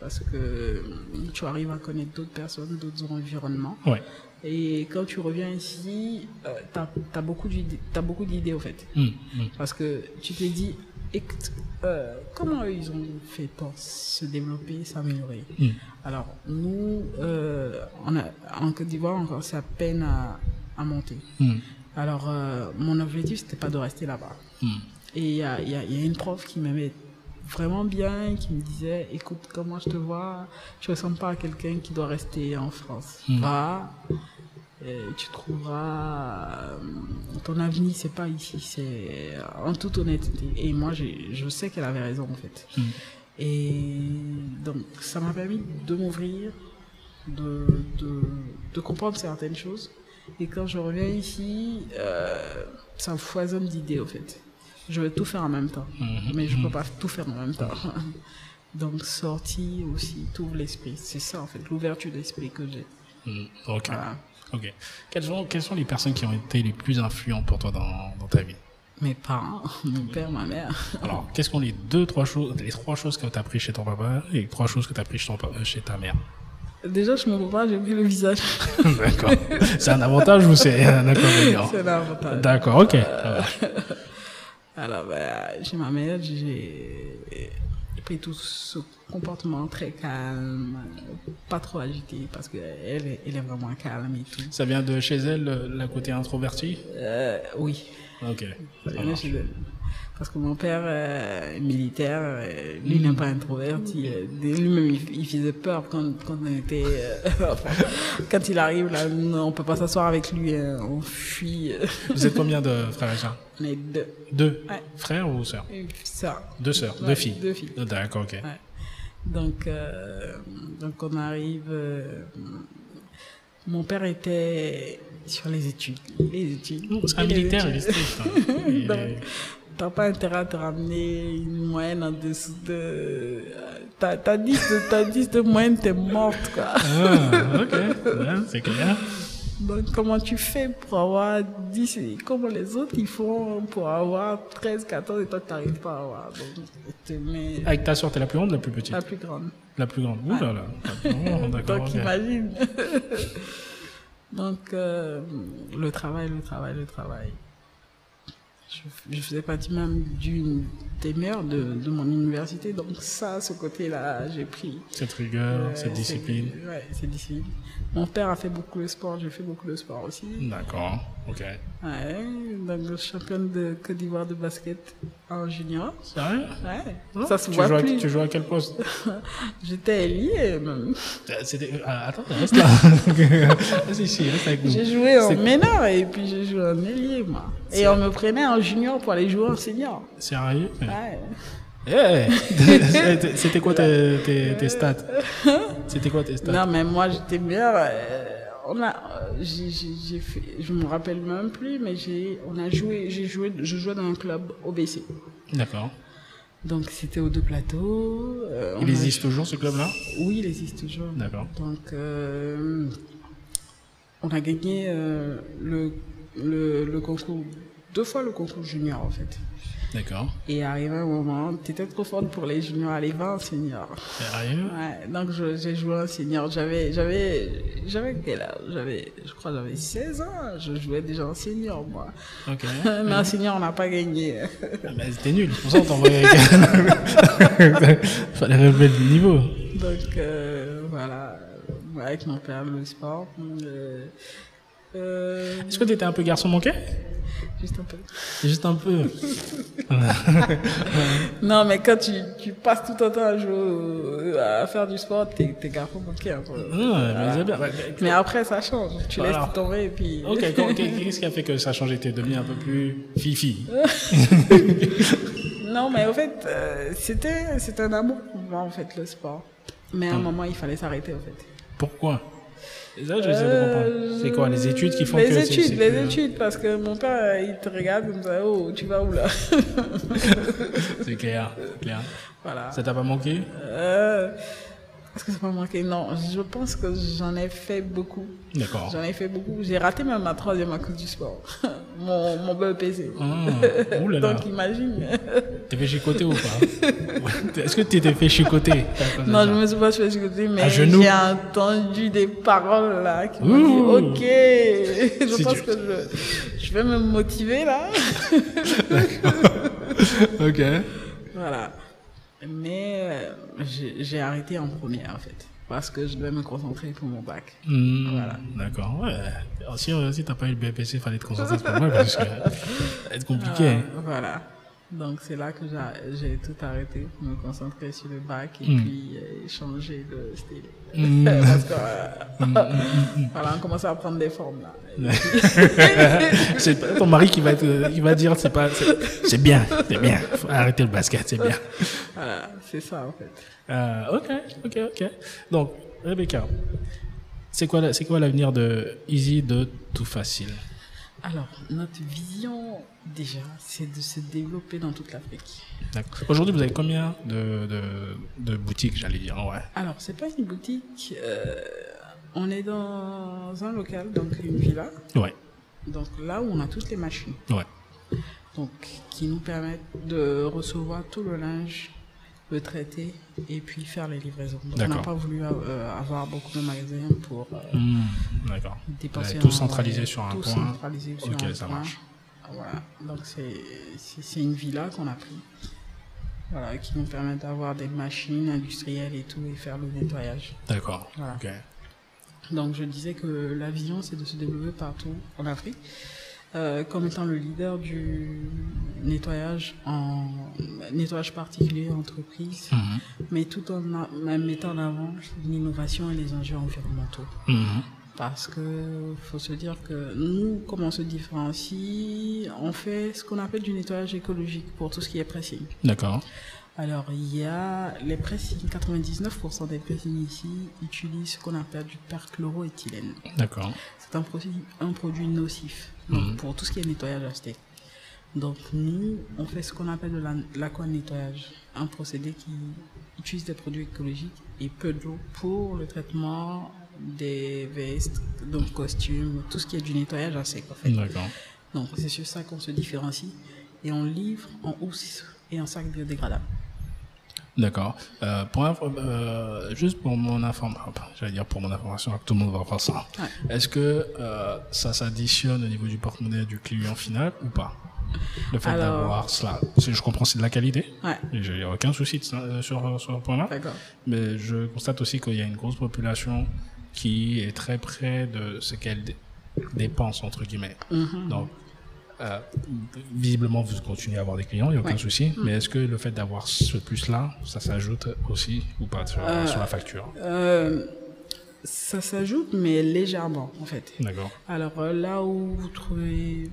Parce que tu arrives à connaître d'autres personnes, d'autres environnements. Ouais. Et quand tu reviens ici, euh, t'as as beaucoup d'idées, t'as beaucoup d'idées au fait. Mm, mm. Parce que tu te dis, écoute, euh, comment ils ont fait pour se développer, s'améliorer Mm. Alors, nous, euh, on a, en Côte d'Ivoire, encore, ça peine à, à monter. Mm, Alors, euh, mon objectif, c'était pas de rester là-bas. mm. Et il y a, il y, a, il y a une prof qui m'aimait vraiment bien, qui me disait, écoute, comment je te vois, tu ressembles pas à quelqu'un qui doit rester en France. Va, euh, tu trouveras euh, ton avenir, c'est pas ici, c'est en toute honnêteté. Et moi, je sais qu'elle avait raison en fait. Mm. Et donc, ça m'a permis de m'ouvrir, de, de, de comprendre certaines choses. Et quand je reviens ici, euh, ça foisonne d'idées, au fait. Je veux tout faire en même temps. Mhm. Mais je peux pas tout faire en même temps. Donc, sortie aussi, t'ouvres l'esprit. C'est ça, en fait, l'ouverture d'esprit que j'ai. Mm, Ok. Voilà. Ok. Quelles sont, quelles sont les personnes qui ont été les plus influentes pour toi dans, dans ta vie? Mes parents, mon père, ma mère. Alors, qu'est-ce sont les deux, trois choses, les trois choses que tu as appris chez ton papa et les trois choses que tu as appris chez, ton pa- euh, chez ta mère? Déjà, je me pas, j'ai pris le visage. D'accord. C'est un avantage ou c'est un inconvénient? C'est l'avantage. D'accord, ok. va. Alors, bah, chez ma mère, j'ai pris tout ce comportement très calme, pas trop agité, parce qu'elle est, elle est vraiment calme et tout. Ça vient de chez elle, le, la côté introverti Euh, oui, Ok. ça vient de chez elle. Parce que mon père euh, est militaire, euh, lui n'est pas introverti. euh, Lui-même, il, il faisait peur quand, quand on était... euh, quand il arrive, là, on peut pas s'asseoir avec lui, hein, on fuit. Vous êtes combien de frères et sœurs? On est deux. Deux. Ouais. Frères ou sœurs? Ça. Deux sœurs, Ouais, deux filles. Deux filles. D'accord, ok. Ouais. Donc, euh, donc on arrive. euh, mon père était sur les études. Les études. C'est un militaire, il est hein. Il Donc, est- T'as pas intérêt à te ramener une moyenne en dessous de. T'as t'as 10 de, t'as 10 de moyenne, t'es morte, quoi. Ah, ok. C'est clair. Donc, comment tu fais pour avoir 10 et Comment les autres ils font pour avoir 13, 14 et toi, t'arrives pas à avoir. Donc, tu te mets Avec ta soeur, t'es la plus grande ou la plus petite? La plus grande. La plus grande. Ouh là là. D'accord. Donc imagine. Donc euh, le travail, le travail, le travail. Je, je faisais partie même d'une des meilleures de, de mon université. Donc ça, ce côté-là, j'ai pris. Cette rigueur, Euh, cette discipline. Ouais, cette discipline. Mon père a fait beaucoup de sport, j'ai fait beaucoup de sport aussi. D'accord. Ok. Ouais, donc championne de Côte d'Ivoire de basket en junior. Sérieux? Ouais, ça se tu voit joues, à, plus. tu joues à quel poste? J'étais ailier même. Euh, C'était. ah, attends, reste là. reste ici, reste avec nous. J'ai joué en meneur et puis j'ai joué en ailier, moi. Et on me prenait en junior pour aller jouer en senior. Sérieux? Ouais. Eh C'était- C'était quoi tes, tes, tes stats? C'était quoi tes stats? Non, mais moi j'étais meilleur. euh, on a, euh, fait, je me rappelle même plus, mais j'ai, on a joué, j'ai joué, je jouais dans un club OBC. D'accord. Donc c'était aux deux plateaux. euh, Il a- existe toujours ce club-là? Oui, il existe toujours. D'accord. Donc, euh, on a gagné euh, le, le, le concours, deux fois le concours junior en fait. D'accord. Et arrivé un moment, t'étais trop forte pour les juniors, allez, va en senior. Sérieux Ouais, donc j'ai joué en senior. J'avais, j'avais, j'avais quel âge? J'avais, je crois, j'avais 16 ans. Je jouais déjà en senior, moi. Ok. Mais en senior, on n'a pas gagné. Mais c'était nul. C'est pour ça qu'on t'envoyait avec. Fallait relever le niveau. Donc euh, voilà, avec mon père, le sport. euh, euh, Est-ce que t'étais un peu garçon manqué? Juste un peu. Juste un peu. Non, mais quand tu, tu passes tout ton temps à jouer, à faire du sport, t'es t'es garçon bloqué un peu. Ah, mais c'est bien. Mais après, ça change. Tu laisses Voilà. tomber et puis. Ok, qu'est-ce qui a fait que ça a changé? T'es devenu un peu plus fifi. Non, mais au fait, euh, c'était c'était un amour pour moi, en fait, le sport. Mais à un moment, il fallait s'arrêter, en fait. Pourquoi? Ça comprendre. C'est quoi les études qui font les que études, les plus- études, parce que mon père, il te regarde comme ça, oh, tu vas où là? C'est clair, clair. Voilà. Ça t'a pas manqué? Euh, Est-ce que ça m'a manqué Non, je pense que j'en ai fait beaucoup. D'accord. J'en ai fait beaucoup. J'ai raté même ma troisième à cause du sport. mon, mon BEPC. Ah, ouh là là. Donc imagine. T'es fait chicoter ou pas? Est-ce que tu t'es fait chicoter? Non, je me suis pas fait écouter, mais j'ai entendu des paroles là qui m'ont dit Ok, je Si pense tu- que je, je vais me motiver là. Ok. Voilà. Mais euh, j'ai arrêté en première en fait. Parce que je devais me concentrer pour mon bac. Hmm, Voilà. D'accord, ouais. Alors, si, euh, si t'as pas eu le BPC, il fallait te concentrer, pas mal parce que ça va être compliqué. hein. Euh, voilà. Donc c'est là que j'ai- tout arrêté pour me concentrer sur le bac et Mm. puis euh, changer de style. Mm. Parce que euh, voilà, on commence à prendre des formes là. c'est ton mari qui va, être, qui va dire c'est pas c'est bien, c'est bien. Faut arrêter le basket, c'est bien. Voilà, c'est ça en fait. Euh, ok, ok, ok. Donc, Rebecca, c'est quoi, c'est quoi l'avenir de Easy de tout facile? Alors, notre vision déjà, c'est de se développer dans toute l'Afrique. D'accord. Aujourd'hui, vous avez combien de, de, de boutiques, j'allais dire ouais. Alors, c'est pas une boutique. euh, on est dans un local, donc une villa. Ouais, Donc là où on a toutes les machines. ouais. donc qui nous permettent de recevoir tout le linge, le traiter et puis faire les livraisons. Donc on n'a pas voulu euh, avoir beaucoup de magasins pour euh, Hmm, dépenser. Ouais, tout en- centralisé sur un tout point. centralisé sur Ok, un ça point. marche. Voilà, donc c'est une villa qu'on a pris. Voilà, qui nous permet d'avoir des machines industrielles et tout et faire le nettoyage. D'accord. Voilà. Donc je disais que la vision, c'est de se développer partout en Afrique, euh, comme étant le leader du nettoyage en nettoyage particulier entreprise, Mhm. mais tout en a- mettant en avant l'innovation et les enjeux environnementaux. Mhm. Parce que faut se dire que nous, comment on se différencie, on fait ce qu'on appelle du nettoyage écologique pour tout ce qui est pressing. D'accord. Alors, il y a les pressings, 99% des pressings ici utilisent ce qu'on appelle du perchloroéthylène. D'accord. C'est un produit, un produit nocif donc, Mhm. pour tout ce qui est nettoyage à steak. Donc, nous, on fait ce qu'on appelle de la- l'aquanettoyage, un procédé qui utilise des produits écologiques et peu d'eau pour le traitement des vestes, donc costumes, tout ce qui est du nettoyage à sec en fait. D'accord. Donc, c'est sur ça qu'on se différencie et on livre en housse et en sac biodégradable. D'accord. Euh, euh, juste pour mon information, j'allais dire pour mon information, tout le monde va voir ça. Ouais. Est-ce que euh, ça s'additionne au niveau du porte-monnaie du client final ou pas? Le fait Alors- d'avoir cela. Je comprends, c'est de la qualité. Ouais, J'ai aucun souci de sur, sur ce point-là. Mais je constate aussi qu'il y a une grosse population qui est très près de ce qu'elle dé- dépense, entre guillemets. Mhm. Donc, euh, visiblement, vous continuez à avoir des clients, il n'y a aucun Ouais. souci. Mais est-ce que le fait d'avoir ce plus-là, ça s'ajoute aussi ou pas sur, Euh, sur la facture? Euh, ça s'ajoute, mais légèrement en fait. D'accord. Alors là où vous trouvez...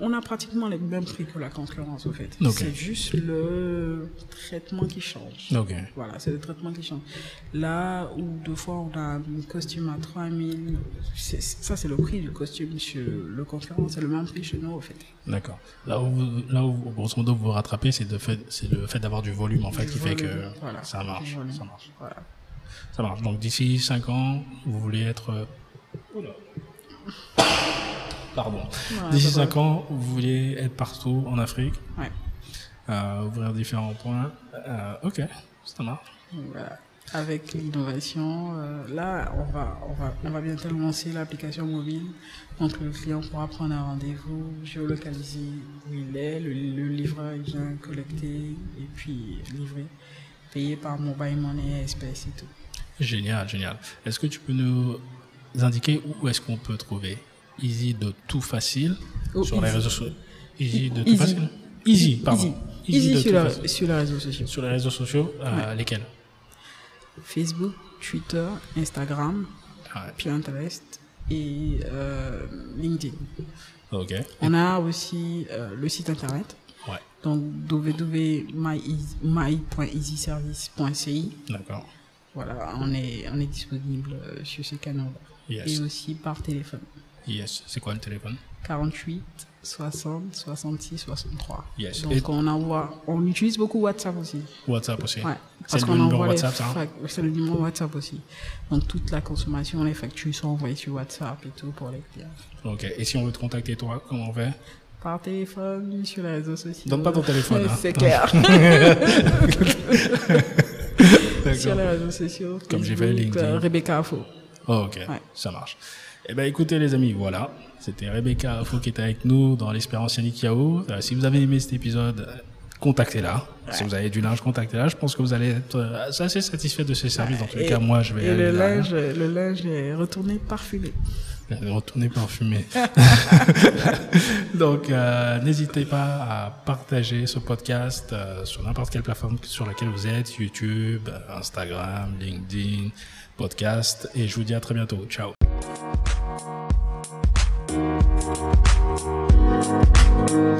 On, a pratiquement les mêmes prix que la concurrence au fait. Ok. C'est juste le traitement qui change. Voilà, c'est le traitement qui change. Là où deux fois on a un costume à 3000, c'est- ça c'est le prix du costume chez le concurrent, c'est le même prix chez nous au fait. D'accord. Là où, vous- là où, grosso modo, vous vous rattrapez, c'est fait, le fait d'avoir du volume, en fait, Du qui fait que voilà, ça marche. Ça marche. Voilà. Ça marche. Donc, d'ici 5 ans, vous voulez être. euh, Oula. Pardon. Ouais, D'ici pas 5 ans, vous voulez être partout en Afrique, Ouais. euh, ouvrir différents points. Euh, ok, ça marche. Voilà. Avec l'innovation, euh, là, on va, on, va, on va bientôt lancer l'application mobile. Donc, le client pourra prendre un rendez-vous, géolocaliser où il est, le, le livreur il vient collecter et puis livrer, payer par mobile money, espèce et tout. Génial, génial. Est-ce que tu peux nous indiquer où est-ce qu'on peut trouver Easy de tout facile Oh, sur les réseaux sociaux Easy de tout Easy. facile? Easy, pardon. Easy, Easy de sur, tout la- facile. sur les réseaux sociaux. Sur les réseaux sociaux, euh, lesquels? Facebook, Twitter, Instagram, Ouais. Pinterest et euh, LinkedIn. Ok. On a aussi euh, le site internet, Ouais. donc www.my.easyservice.ci. D'accord. Voilà, on est, on est disponible sur ces canaux-là. Yes. Et aussi par téléphone. Yes. C'est quoi le téléphone? 48 60 66 63. Yes. Donc Et- on envoie, on utilise beaucoup WhatsApp aussi. WhatsApp aussi. Ouais, parce qu'on envoie WhatsApp, les hein? c'est le numéro WhatsApp aussi. Donc toute la consommation, les factures sont envoyées sur WhatsApp et tout pour les clients. Ok. Et si on veut te contacter toi, comment on fait? Par téléphone, sur les réseaux sociaux. Donne pas ton téléphone, hein? C'est clair. sur les réseaux sociaux. Comme j'ai fait LinkedIn. euh, Rebecca Afo. Oh, ok, Ouais. ça marche. Eh ben, écoutez les amis, voilà. C'était Rebecca Afo qui était avec nous dans l'Espérance Yannick Yao. Euh, si vous avez aimé cet épisode, euh, contactez-la. Si vous avez du linge, contactez-la. Je pense que vous allez être euh, assez satisfait de ses services. Dans tous les Et- cas, moi, je vais Et aller le linge, le linge est retourné parfumé. Retournez parfumé. Donc, euh, n'hésitez pas à partager ce podcast euh, sur n'importe quelle plateforme sur laquelle vous êtes, YouTube, euh, Instagram, LinkedIn, podcast. Et je vous dis à très bientôt. Ciao. Thank you.